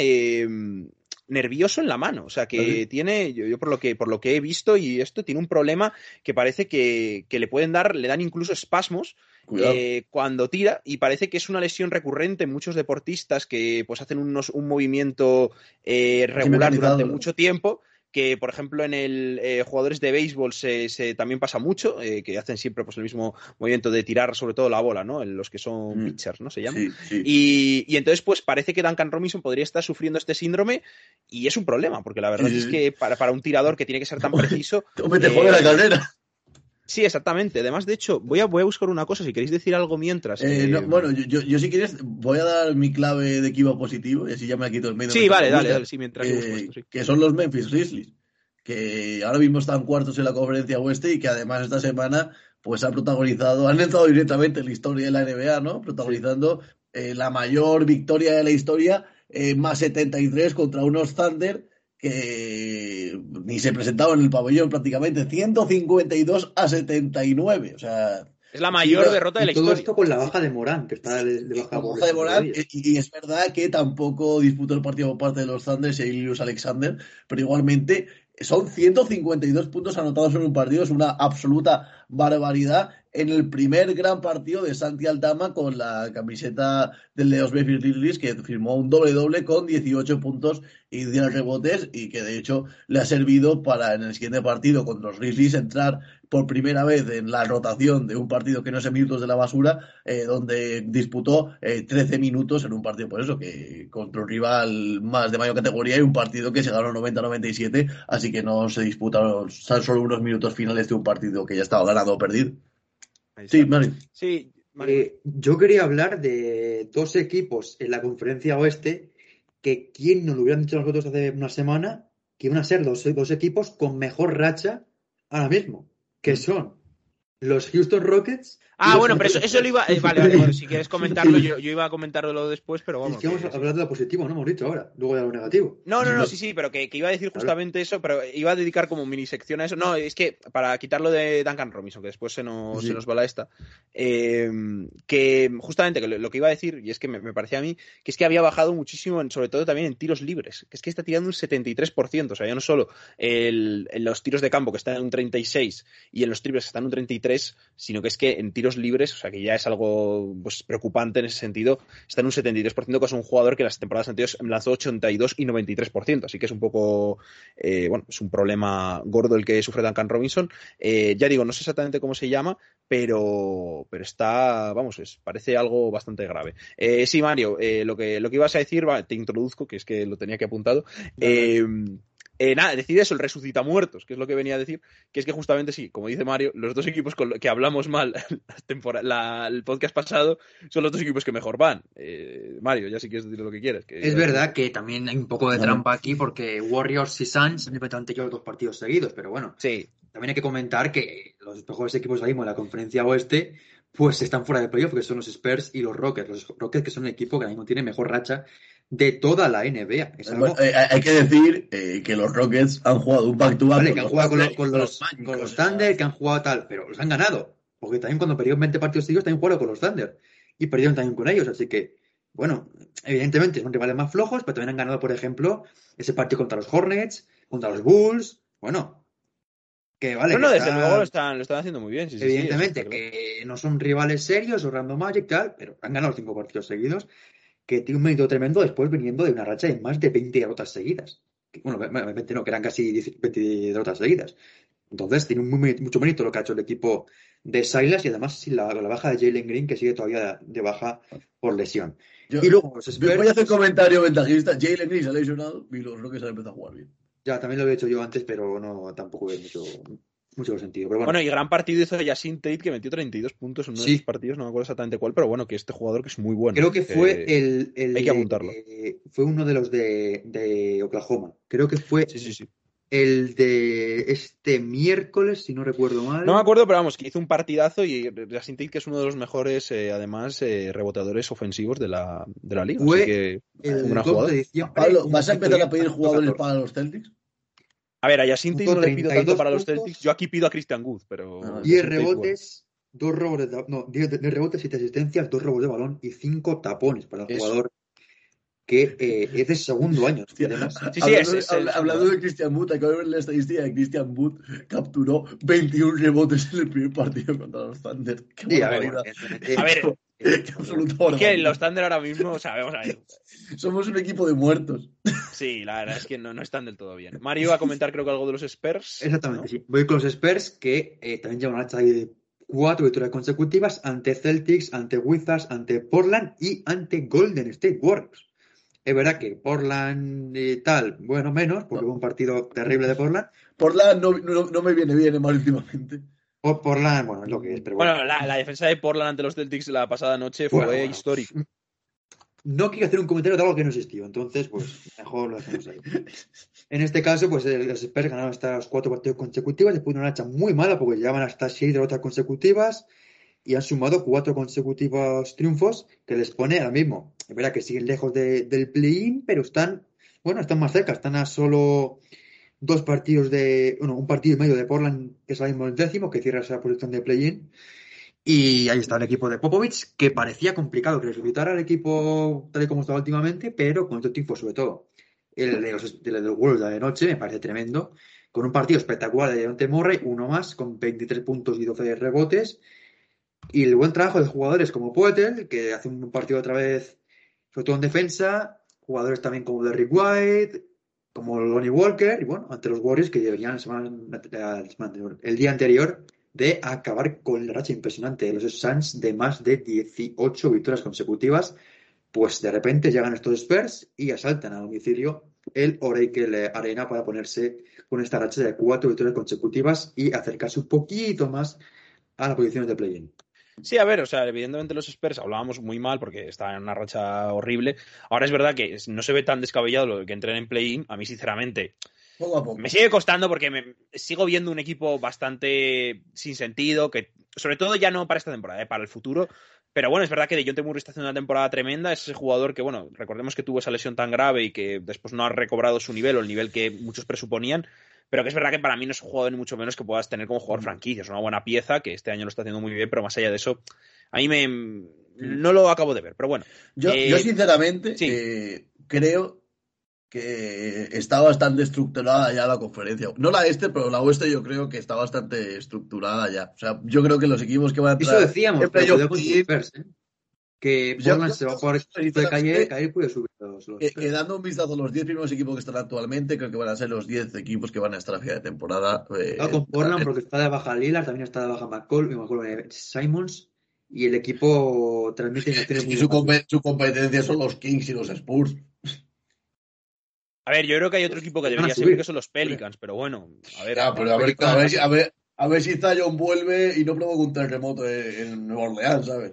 nervioso en la mano. O sea, que tiene, yo, por lo que, por lo que he visto y esto, tiene un problema que parece que, le pueden dar, le dan incluso espasmos eh, cuando tira y parece que es una lesión recurrente en muchos deportistas que pues hacen unos, un movimiento eh, regular durante mucho tiempo que por ejemplo en el eh, jugadores de béisbol se, también pasa mucho, eh, que hacen siempre pues el mismo movimiento de tirar sobre todo la bola, ¿no? En los que son mm. pitchers, ¿no? Se llama. Y, entonces pues parece que Duncan Robinson podría estar sufriendo este síndrome y es un problema, porque la verdad es que para, para, un tirador que tiene que ser tan preciso... te eh, la carrera! Sí, exactamente. Además, de hecho, voy a, voy a buscar una cosa, si queréis decir algo mientras. Eh, bueno, yo, yo, si quieres, voy a dar mi clave de equipo positivo y así ya me quito el medio. Sí, vale, dale, dale, sí, mientras eh, Que son los Memphis Grizzlies, que ahora mismo están cuartos en la conferencia oeste y que además esta semana pues han protagonizado, han entrado directamente en la historia de la NBA, ¿no? Protagonizando eh, la mayor victoria de la historia, más 73 contra unos Thunder que ni se presentaba en el pabellón prácticamente, 152 a 79, o sea... Es la mayor derrota de la todo historia. esto con la baja de Morán, que está de, baja, de Morán, y, es verdad que tampoco disputó el partido por parte de los Thunders y Ilius Alexander, pero igualmente son 152 puntos anotados en un partido, es una absoluta barbaridad en el primer gran partido de Santi Aldama con la camiseta del Leos Memphis que firmó un doble-doble con 18 puntos y 10 rebotes y que de hecho le ha servido para en el siguiente partido contra los Grizzlies entrar por primera vez en la rotación de un partido que no es minutos de la basura, eh, donde disputó 13 eh, minutos en un partido, por eso, que contra un rival más de mayor categoría y un partido que se ganó 90-97, así que no se disputaron solo unos minutos finales de un partido que ya estaba ganado o perdido. Sí, Mario. Sí, eh, yo quería hablar de dos equipos en la conferencia oeste que quien nos lo hubieran dicho nosotros hace una semana que iban a ser los dos equipos con mejor racha ahora mismo, que son los Houston Rockets Ah, bueno, pero eso, lo iba. Eh, vale, vale, si quieres comentarlo, yo, iba a comentarlo después, pero vamos. Es que vamos a hablar de lo positivo, no hemos dicho ahora. Luego de lo negativo. No, no, no, sí, sí, pero que, iba a decir justamente eso, pero iba a dedicar como mini sección a eso. No, es que para quitarlo de Duncan Robinson, que después se nos, se nos va la esta, eh, que justamente lo, que iba a decir, y es que me, parecía a mí, que es que había bajado muchísimo, sobre todo también en tiros libres, que es que está tirando un 73%, o sea, ya no solo en los tiros de campo que están en un 36 y en los triples que están en un 33, sino que es que en tiros libres, o sea que ya es algo pues, preocupante en ese sentido, está en un 73%, que es un jugador que en las temporadas anteriores lanzó 82 y 93%, así que es un poco, eh, bueno, es un problema gordo el que sufre Duncan Robinson. Eh, ya digo, no sé exactamente cómo se llama, pero, pero está, vamos, es, parece algo bastante grave. Eh, sí, Mario, lo, que, lo que ibas a decir, te introduzco, que es que lo tenía que apuntado. Eh, nada, decir eso, el resucita muertos, que es lo que venía a decir, que es que justamente sí, como dice Mario, los dos equipos con los que hablamos mal el podcast pasado son los dos equipos que mejor van. Eh, Mario, ya sí quieres decir lo que quieres. es verdad que también hay un poco de trampa aquí porque Warriors y Suns han llevado dos partidos seguidos, pero bueno, sí. también hay que comentar que los mejores equipos ahí en la conferencia oeste pues están fuera de playoff, que son los Spurs y los Rockets. Los Rockets que son el equipo que ahora mismo tiene mejor racha de toda la NBA. Eh, hay que decir eh, que los Rockets han jugado un back-to-back. Vale, que han jugado con, los, con, los, Thunder, que han jugado tal, pero los han ganado. Porque también cuando perdieron 20 partidos seguidos también jugaron con los Thunder. Y perdieron también con ellos. Así que, bueno, evidentemente son rivales más flojos, pero también han ganado, por ejemplo, ese partido contra los Hornets, contra los Bulls. Bueno, que vale. Bueno, desde luego lo están, lo están haciendo muy bien. evidentemente, que no son rivales serios o random magic tal, pero han ganado cinco partidos seguidos que tiene un mérito tremendo después viniendo de una racha de más de 20 derrotas seguidas. bueno, no, que eran casi 20 derrotas seguidas. Entonces, tiene mucho mérito lo que ha hecho el equipo de Silas y además sin la, baja de Jalen Green, que sigue todavía de baja por lesión. y luego, los Voy a hacer comentario ventajista. Jalen Green se ha lesionado y los Rockets han empezado a jugar bien. Ya, también lo había hecho yo antes, pero no tampoco veo mucho, mucho sentido. bueno. y gran partido hizo Yasin Tate que metió 32 puntos en uno de sus partidos, no me acuerdo exactamente cuál, pero bueno, que este jugador que es muy bueno. Creo que fue el, Hay que apuntarlo. fue uno de los de, de, Oklahoma. Creo que fue sí, sí, sí. el de este miércoles, si no recuerdo mal. No me acuerdo, pero vamos, que hizo un partidazo y Yasin Tate que es uno de los mejores, eh, además, eh, reboteadores ofensivos de la, de la liga. Fue así que, el un Pablo, ¿vas a empezar a pedir jugadores para los Celtics? A ver, a Yacinti no le pido tanto para los Celtics. Yo aquí pido a Christian Wood, pero. 10 rebotes, dos robos de, no, 10 rebotes, 7 asistencias, dos robos de balón y 5 tapones para el jugador que eh, es de segundo año. sí, sí, es, hablando de Christian Wood, acabo de ver la estadística de Christian Wood capturó 21 rebotes en el primer partido contra los Thunder. Qué a ver, a ver Qué absoluto Que los Thunder ahora mismo, sabemos a ver. Somos un equipo de muertos. Sí, la verdad es que no, no están del todo bien. Mario va a comentar, creo que algo de los Spurs. Exactamente, sí. Voy con los Spurs, que eh, también llevan una hacha de cuatro victorias consecutivas ante Celtics, ante Wizards, ante Portland y ante Golden State Warriors. Es verdad que Portland y tal, bueno, menos, porque hubo un partido terrible de Portland. Portland no, no, me viene bien mal últimamente. Portland, bueno, es lo que es, pero bueno. Bueno, la, la, defensa de Portland ante los Celtics la pasada noche fue histórica. No quiero hacer un comentario de algo que no existió, entonces, pues mejor lo hacemos ahí. En este caso, pues los Spurs ganaron hasta los cuatro partidos consecutivos, después de una hacha muy mala, porque llevaban hasta seis derrotas consecutivas y han sumado cuatro consecutivos triunfos que les pone ahora mismo. Es verdad que siguen lejos del play-in, pero están, bueno, están más cerca, están a solo dos partidos de, bueno, un partido y medio de Portland, que es ahora mismo el décimo, que cierra esa posición de play-in. Y ahí está el equipo de Popovich, que parecía complicado que resucitara el equipo tal y como estaba últimamente, pero con este tipo, sobre todo el de los, de World de noche, me parece tremendo. Con un partido espectacular de Deontay Murray, uno más, con 23 puntos y 12 rebotes. Y el buen trabajo de jugadores como Poetel, que hace un partido otra vez, sobre todo en defensa. Jugadores también como Derrick White, como Lonnie Walker, y bueno, ante los Warriors que deberían el día anterior de acabar con la racha impresionante de los Suns de más de 18 victorias consecutivas, pues de repente llegan estos Spurs y asaltan a domicilio el Oracle Arena para ponerse con esta racha de cuatro victorias consecutivas y acercarse un poquito más a las posiciones de play-in. Sí, a ver, o sea, evidentemente los Spurs hablábamos muy mal porque estaban en una racha horrible. Ahora es verdad que no se ve tan descabellado lo de que entren en play-in. A mí, sinceramente, me sigue costando porque me sigo viendo un equipo bastante sin sentido, que sobre todo ya no para esta temporada, ¿eh? para el futuro. Pero bueno, es verdad que De John Temur está haciendo una temporada tremenda. Es ese jugador que, bueno, recordemos que tuvo esa lesión tan grave y que después no ha recobrado su nivel o el nivel que muchos presuponían. Pero que es verdad que para mí no es un jugador ni mucho menos que puedas tener como jugador mm. franquicia. Es una buena pieza que este año lo está haciendo muy bien, pero más allá de eso, a mí me. Mm. No lo acabo de ver, pero bueno. Yo, yo eh, sinceramente, eh, creo que está bastante estructurada ya la conferencia. No la este, pero la oeste yo creo que está bastante estructurada ya. O sea, yo creo que los equipos que van a entrar... Eso decíamos, pero que Portland se va por de calle, caer puede subir los, eh, dando un vistazo a los 10 primeros equipos que están actualmente, creo que van a ser los 10 equipos que van a estar a final de temporada. Eh, con Portland porque está de baja Lillard, también está de baja McCall, me Simons, y el equipo transmite y su, su, competencia son los Kings y los Spurs. A ver, yo creo que hay otro equipo que debería ser que son los Pelicans, pero bueno, a ver. a, ver, a, ver, a, ver, a ver si Zion vuelve y no provoca un terremoto en Nueva Orleans, ¿sabes?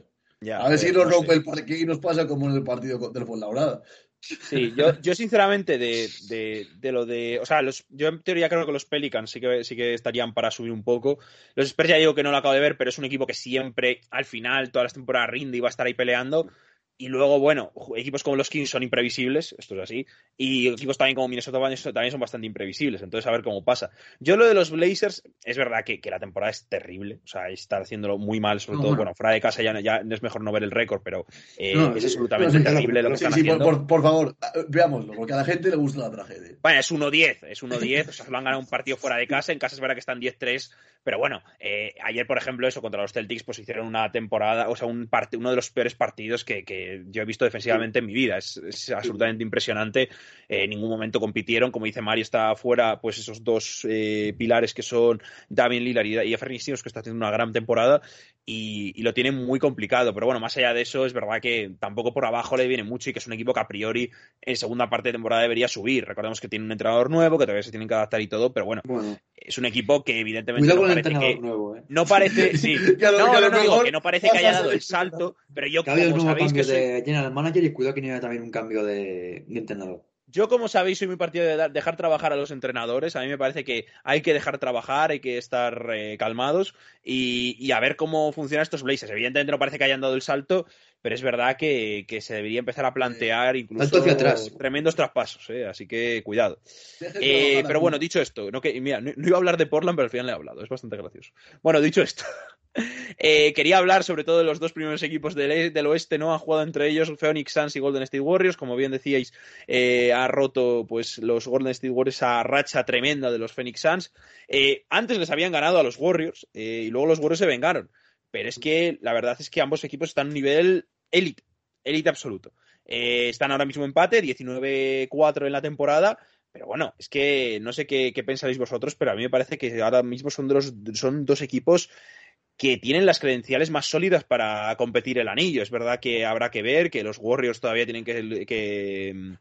A ver si nos rompe el parque y nos pasa como en el partido del Fuenlabrada. Sí, yo, yo sinceramente de, de, de, lo de. O sea, los, yo en teoría creo que los Pelicans sí que, sí que estarían para subir un poco. Los Spurs ya digo que no lo acabo de ver, pero es un equipo que siempre, al final, todas las temporadas rinde y va a estar ahí peleando. Y luego, bueno, equipos como los Kings son imprevisibles, esto es así, y equipos también como Minnesota también son bastante imprevisibles, entonces a ver cómo pasa. Yo lo de los Blazers, es verdad que, la temporada es terrible, o sea, está haciéndolo muy mal, sobre todo, bueno. fuera de casa ya, ya, es mejor no ver el récord, pero eh, es absolutamente terrible lo que están haciendo. Por, por, favor, veámoslo, porque a la gente le gusta la tragedia. Bueno, es 1-10, es 1-10, o sea, lo han ganado un partido fuera de casa, en casa es verdad que están 10-3, pero bueno, eh, ayer, por ejemplo, eso contra los Celtics, pues hicieron una temporada, o sea, un uno de los peores partidos que, que yo he visto defensivamente en mi vida. Es, absolutamente impresionante. en ningún momento compitieron. Como dice Mario, está fuera pues esos dos pilares que son Damien Lillard y, Efraín que está haciendo una gran temporada y, lo tiene muy complicado. Pero bueno, más allá de eso, es verdad que tampoco por abajo le viene mucho y que es un equipo que a priori en segunda parte de temporada debería subir. Recordemos que tiene un entrenador nuevo, que todavía se tienen que adaptar y todo, pero bueno, es un equipo que evidentemente no parece que nuevo, ¿eh? no parece, sí, no, no, digo que no parece que haya dado el salto, pero yo como sabéis que de general manager y cuidado que no haya también un cambio de entrenador. Yo, como sabéis, soy muy partido de dejar trabajar a los entrenadores. A mí me parece que hay que dejar trabajar, hay que estar eh, calmados y, a ver cómo funcionan estos Blazers. Evidentemente no parece que hayan dado el salto, pero es verdad que, se debería empezar a plantear incluso tremendos traspasos. Eh, así que cuidado. Eh, pero bueno, dicho esto, no, que, mira, no, iba a hablar de Portland, pero al final le he hablado. Es bastante gracioso. Bueno, dicho esto. Eh, quería hablar sobre todo de los dos primeros equipos del, e, del, oeste, ¿no? Han jugado entre ellos Phoenix Suns y Golden State Warriors. Como bien decíais, eh, ha roto pues los Golden State Warriors a racha tremenda de los Phoenix Suns. Antes les habían ganado a los Warriors y luego los Warriors se vengaron. Pero es que la verdad es que ambos equipos están a un nivel élite, élite absoluto. están ahora mismo empate, 19-4 en la temporada. Pero bueno, es que no sé qué, qué, pensáis vosotros, pero a mí me parece que ahora mismo son, dos, son dos equipos que tienen las credenciales más sólidas para competir el anillo. Es verdad que habrá que ver que los Warriors todavía tienen que, que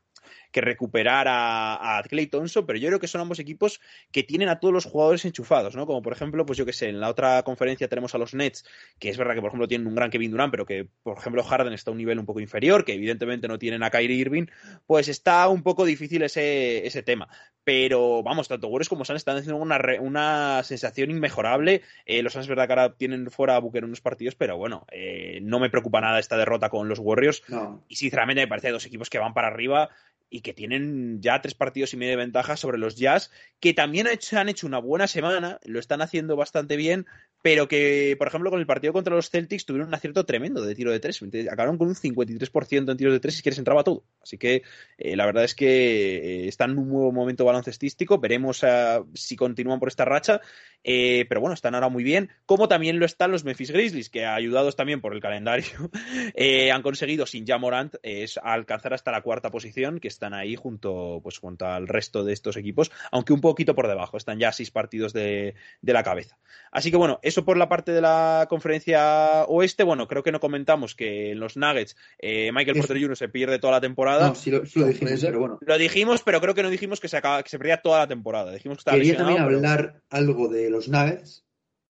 recuperar a, a, Clay Thompson, pero yo creo que son ambos equipos que tienen a todos los jugadores enchufados, ¿no? Como por ejemplo, pues yo que sé, en la otra conferencia tenemos a los Nets, que es verdad que por ejemplo tienen un gran Kevin Durant, pero que por ejemplo Harden está a un nivel un poco inferior, que evidentemente no tienen a Kyrie Irving, pues está un poco difícil ese, ese tema. Pero vamos, tanto Warriors como Suns están haciendo una, una sensación inmejorable. Eh, los Suns es verdad que ahora tienen fuera a Booker unos partidos, pero bueno, eh, no me preocupa nada esta derrota con los Warriors. Y sinceramente me parece dos equipos que van para arriba y que tienen ya tres partidos y medio de ventaja sobre los Jazz, que también han hecho una buena semana, lo están haciendo bastante bien, pero que, por ejemplo, con el partido contra los Celtics tuvieron un acierto tremendo de tiro de tres. Acabaron con un 53% en tiros de tres y que les entraba todo. Así que eh, la verdad es que eh, están en un nuevo momento baloncestístico. Veremos ah, si continúan por esta racha. Eh, pero bueno, están ahora muy bien. Como también lo están los Memphis Grizzlies, que ayudados también por el calendario, han conseguido sin Jamorant es alcanzar hasta la cuarta posición, que están ahí junto, pues, junto al resto de estos equipos, aunque un poquito por debajo. Están ya seis partidos de, de la cabeza. Así que bueno, eso por la parte de la conferencia oeste. Bueno, creo que no comentamos que en los Nuggets eh, Michael Porter Jr. se pierde toda la temporada. No, sí lo, dijimos, pero bueno. Lo dijimos, pero creo que no dijimos que se, acaba, que se perdía toda la temporada. Dijimos que estaba Quería también hablar algo de los Nuggets,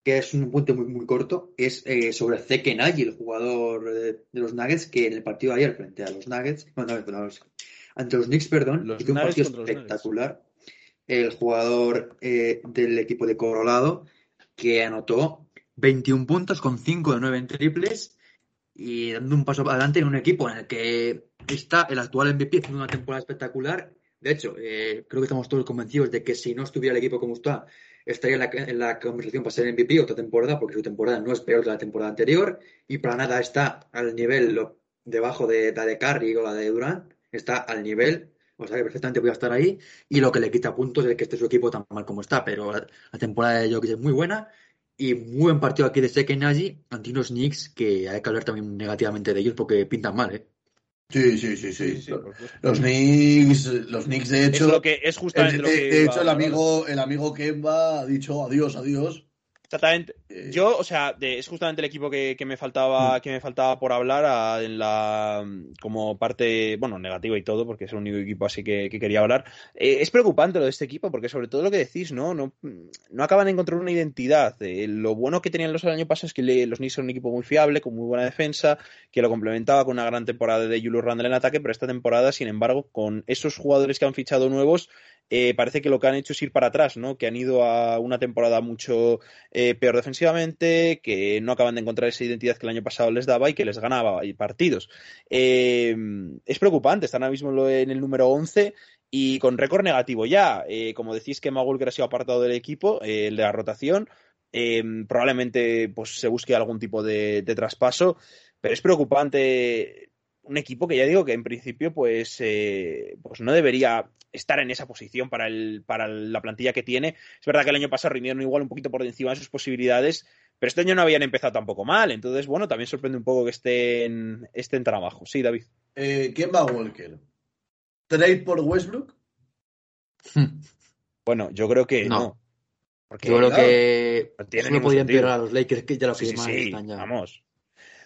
que es un punto muy, muy corto. Es eh, sobre Zeke Nagy, el jugador de, los Nuggets, que en el partido de ayer frente a los Nuggets, ante los Knicks, perdón, hizo un partido espectacular. El jugador eh, del equipo de Colorado que anotó 21 puntos con 5 de 9 en triples y dando un paso adelante en un equipo en el que está el actual MVP haciendo una temporada espectacular. De hecho, eh, creo que estamos todos convencidos de que si no estuviera el equipo como está, estaría en la, conversación para ser MVP otra temporada, porque su temporada no es peor que la temporada anterior y para nada está al nivel debajo de la de Curry o la de Durant, está al nivel o sea que perfectamente voy a estar ahí. Y lo que le quita puntos es que esté su equipo tan mal como está. Pero la, temporada de Jokic es muy buena. Y muy buen partido aquí de Seken allí ante unos Knicks que hay que hablar también negativamente de ellos porque pintan mal, ¿eh? Sí, sí, sí, sí. los Knicks, los Knicks de hecho. Es lo que es justamente de, de hecho, el amigo, el amigo Kemba ha dicho adiós, adiós. Exactamente. Eh, Yo, o sea, es justamente el equipo que, me faltaba, mm. que me faltaba por hablar en la como parte, bueno, negativa y todo, porque es el único equipo así que, quería hablar. Eh, es preocupante lo de este equipo, porque sobre todo lo que decís, ¿no? No, no acaban de encontrar una identidad. Eh, lo bueno que tenían los el año pasado es que los Knicks son un equipo muy fiable, con muy buena defensa, que lo complementaba con una gran temporada de Julius Randle en ataque, pero esta temporada, sin embargo, con esos jugadores que han fichado nuevos, eh, parece que lo que han hecho es ir para atrás, ¿no? Que han ido a una temporada mucho eh, peor defensivamente, que no acaban de encontrar esa identidad que el año pasado les daba y que les ganaba partidos. Eh, es preocupante, están ahora mismo en el número 11 y con récord negativo ya. como decís que Magulker ha sido apartado del equipo, el de la rotación, probablemente pues, se busque algún tipo de traspaso, pero es preocupante un equipo que ya digo que en principio pues, eh, pues no debería estar en esa posición para, el, para la plantilla que tiene. Es verdad que el año pasado rindieron igual un poquito por encima de sus posibilidades, Pero este año no habían empezado tampoco mal, entonces, bueno, también sorprende un poco que estén, estén tan abajo. Sí, David. Eh, ¿Quién va a Walker? ¿Trade por Westbrook? Bueno, yo creo que no. Porque, yo creo que no podían pegar a los Lakers que ya lo sí, sí, Vamos.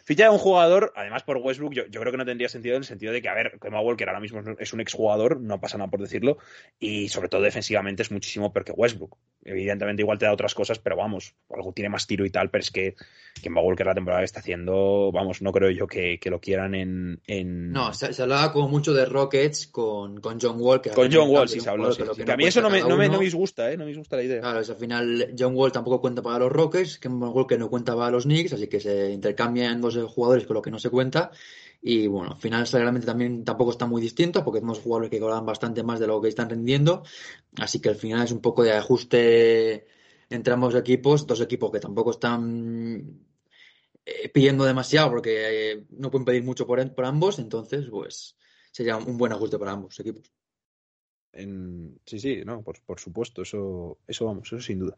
Ficha de un jugador, además por Westbrook, yo, creo que no tendría sentido en el sentido de que, a ver, Kemba Walker ahora mismo es un exjugador, no pasa nada por decirlo, y sobre todo defensivamente es muchísimo peor que Westbrook. Evidentemente igual te da otras cosas, pero vamos, algo tiene más tiro y tal, pero es que Kemba Walker la temporada que está haciendo, vamos, no creo yo que, lo quieran en, No, se, hablaba como mucho de Rockets con, con John Wall. con John Wall, sí se habló, Que, a mí eso no me, no, me, disgusta, ¿eh? No me disgusta la idea. Claro, al final John Wall tampoco cuenta para los Rockets, Kemba Walker no cuenta para los Knicks, así que se intercambian dos jugadores con lo que no se cuenta. Y bueno, al final realmente también tampoco está muy distinto porque tenemos jugadores que cobran bastante más de lo que están rendiendo. Así que al final es un poco de ajuste entre ambos equipos, dos equipos que tampoco están eh, pidiendo demasiado porque eh, no pueden pedir mucho por, por ambos. Entonces, pues sería un buen ajuste para ambos equipos. Sí, sí, no, por, supuesto, eso, eso vamos, eso sin duda.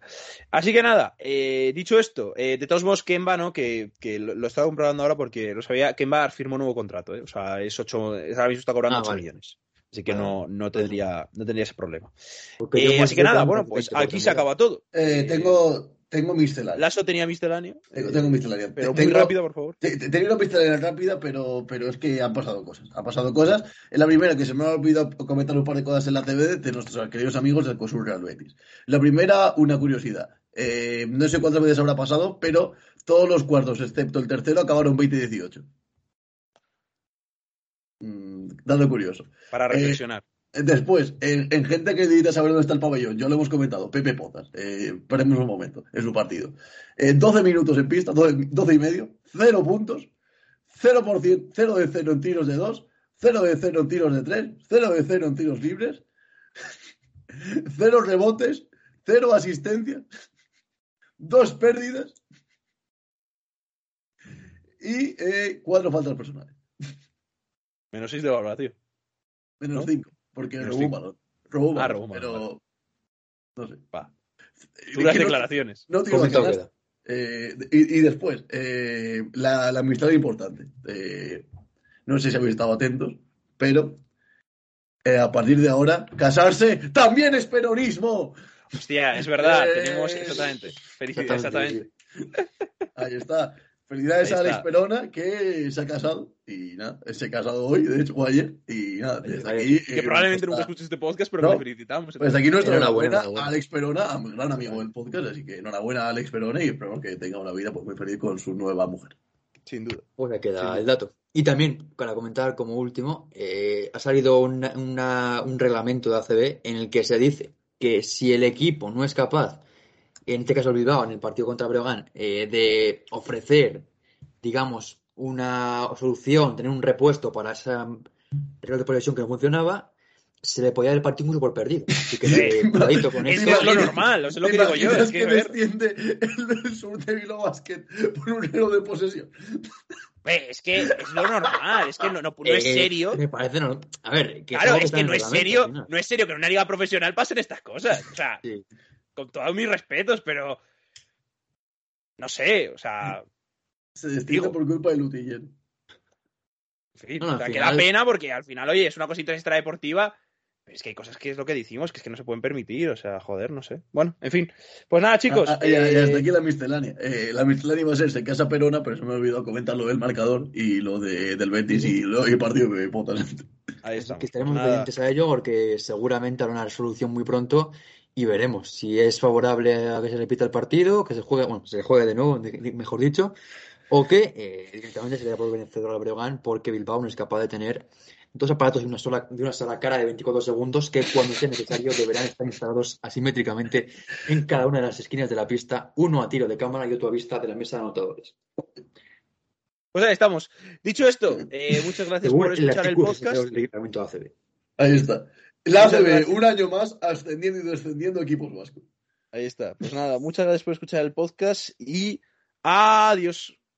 Así que nada, eh, dicho esto, eh, de todos modos, Kemba, ¿no? Que, lo, estaba comprobando ahora porque lo sabía, Kemba firmó un nuevo contrato, ¿eh? O sea, es 8, ahora mismo está cobrando 8 ah, millones. Así que no, no, tendría, no tendría ese problema. así que nada, bueno, pues aquí se acaba todo. tengo, tengo miscelánea. ¿Lasso tenía miscelánea? Tengo, tengo miscelánea. Pero muy rápida, por favor. Tenía una miscelánea rápida, pero, pero es que han pasado cosas. Han pasado cosas. En la primera, que se me ha olvidado comentar un par de cosas en la TV de nuestros queridos amigos del COSUR Real Betis. La primera, una curiosidad. Eh, no sé cuántas veces habrá pasado, pero todos los cuartos, excepto el tercero, acabaron 20-18. Mm, dado curioso. Para reflexionar. Después, en, gente que necesita saber dónde está el pabellón, yo lo hemos comentado, Pepe Pozas, eh, paremos un momento, en su partido. 12 minutos en pista, 12, y medio, 0 puntos, 0%, 0 de 0 en tiros de 2, 0 de 0 en tiros de 3, 0 de 0 en tiros libres, 0 rebotes, 0 asistencias, 2 pérdidas y 4 eh, faltas personales. Menos 6 de valoración. Menos 5. Porque robó un balón. Robó un ah, balón, pero... No sé. Va. Duras declaraciones. No digo eh, y, y, después, eh, la, la, amistad es importante. Eh, no sé si habéis estado atentos, pero eh, a partir de ahora, casarse también es peronismo. Hostia, es verdad, tenemos exactamente. Felicidades, exactamente. Ahí está. Felicidades a Alex Perona, que se ha casado. Y nada, se ha casado hoy, de hecho, ayer. Y nada, desde aquí. Que eh, probablemente nunca escuches este podcast, pero no, felicitamos. Pues aquí nuestra enhorabuena a Alex Perona, a mi gran amigo del podcast. Así que enhorabuena a Alex Perona y esperamos que tenga una vida pues, muy feliz con su nueva mujer. Sin duda. Pues me queda el dato. Y también, para comentar como último, eh, ha salido un reglamento de ACB en el que se dice que si el equipo no es capaz en este caso el Bilbao, en el partido contra Breogán, eh, de ofrecer, digamos, una solución, tener un repuesto para esa reloj de posesión que no funcionaba, se le podía dar el partido mucho por perdido. Así que con es, es lo normal, es lo que digo yo. Es que, que desciende el sur de Bilbao Basket por un reloj de posesión. Es que es lo normal, es que no, no, es eh, serio. Me parece no. A ver, claro, es que no es serio, no es serio que en una liga profesional pasen estas cosas. O sea, con todos mis respetos, pero no sé, o sea. Se destila por culpa de Lutiller. En fin, o sea, que da pena porque al final, oye, es una cosita extradeportiva. Pero es que hay cosas que es lo que decimos, que es que no se pueden permitir, o sea, joder, no sé. Bueno, en fin. Pues nada, chicos. Ah, ah, ya, ya, hasta aquí la miscelánea. Eh, la miscelánea va a ser se casa Perona, pero se me ha olvidado comentar lo del marcador y lo de, del Betis y, lo, y el partido que potas. Ahí está. Que estaremos pendientes a ello porque seguramente habrá una resolución muy pronto y veremos si es favorable a que se repita el partido, que se juegue, bueno, se juegue de nuevo, mejor dicho, o que eh, directamente se le por vencedor al Breogán porque Bilbao no es capaz de tener dos aparatos de una sola, de una sola cara de 24 segundos que cuando sea necesario deberán estar instalados asimétricamente en cada una de las esquinas de la pista, uno a tiro de cámara y otro a vista de la mesa de anotadores. Pues ahí estamos. Dicho esto, eh, muchas gracias por escuchar el, podcast. Ahí está. La ACB, un año más, ascendiendo y descendiendo equipos vascos. Ahí está. Pues nada, muchas gracias por escuchar el podcast y adiós.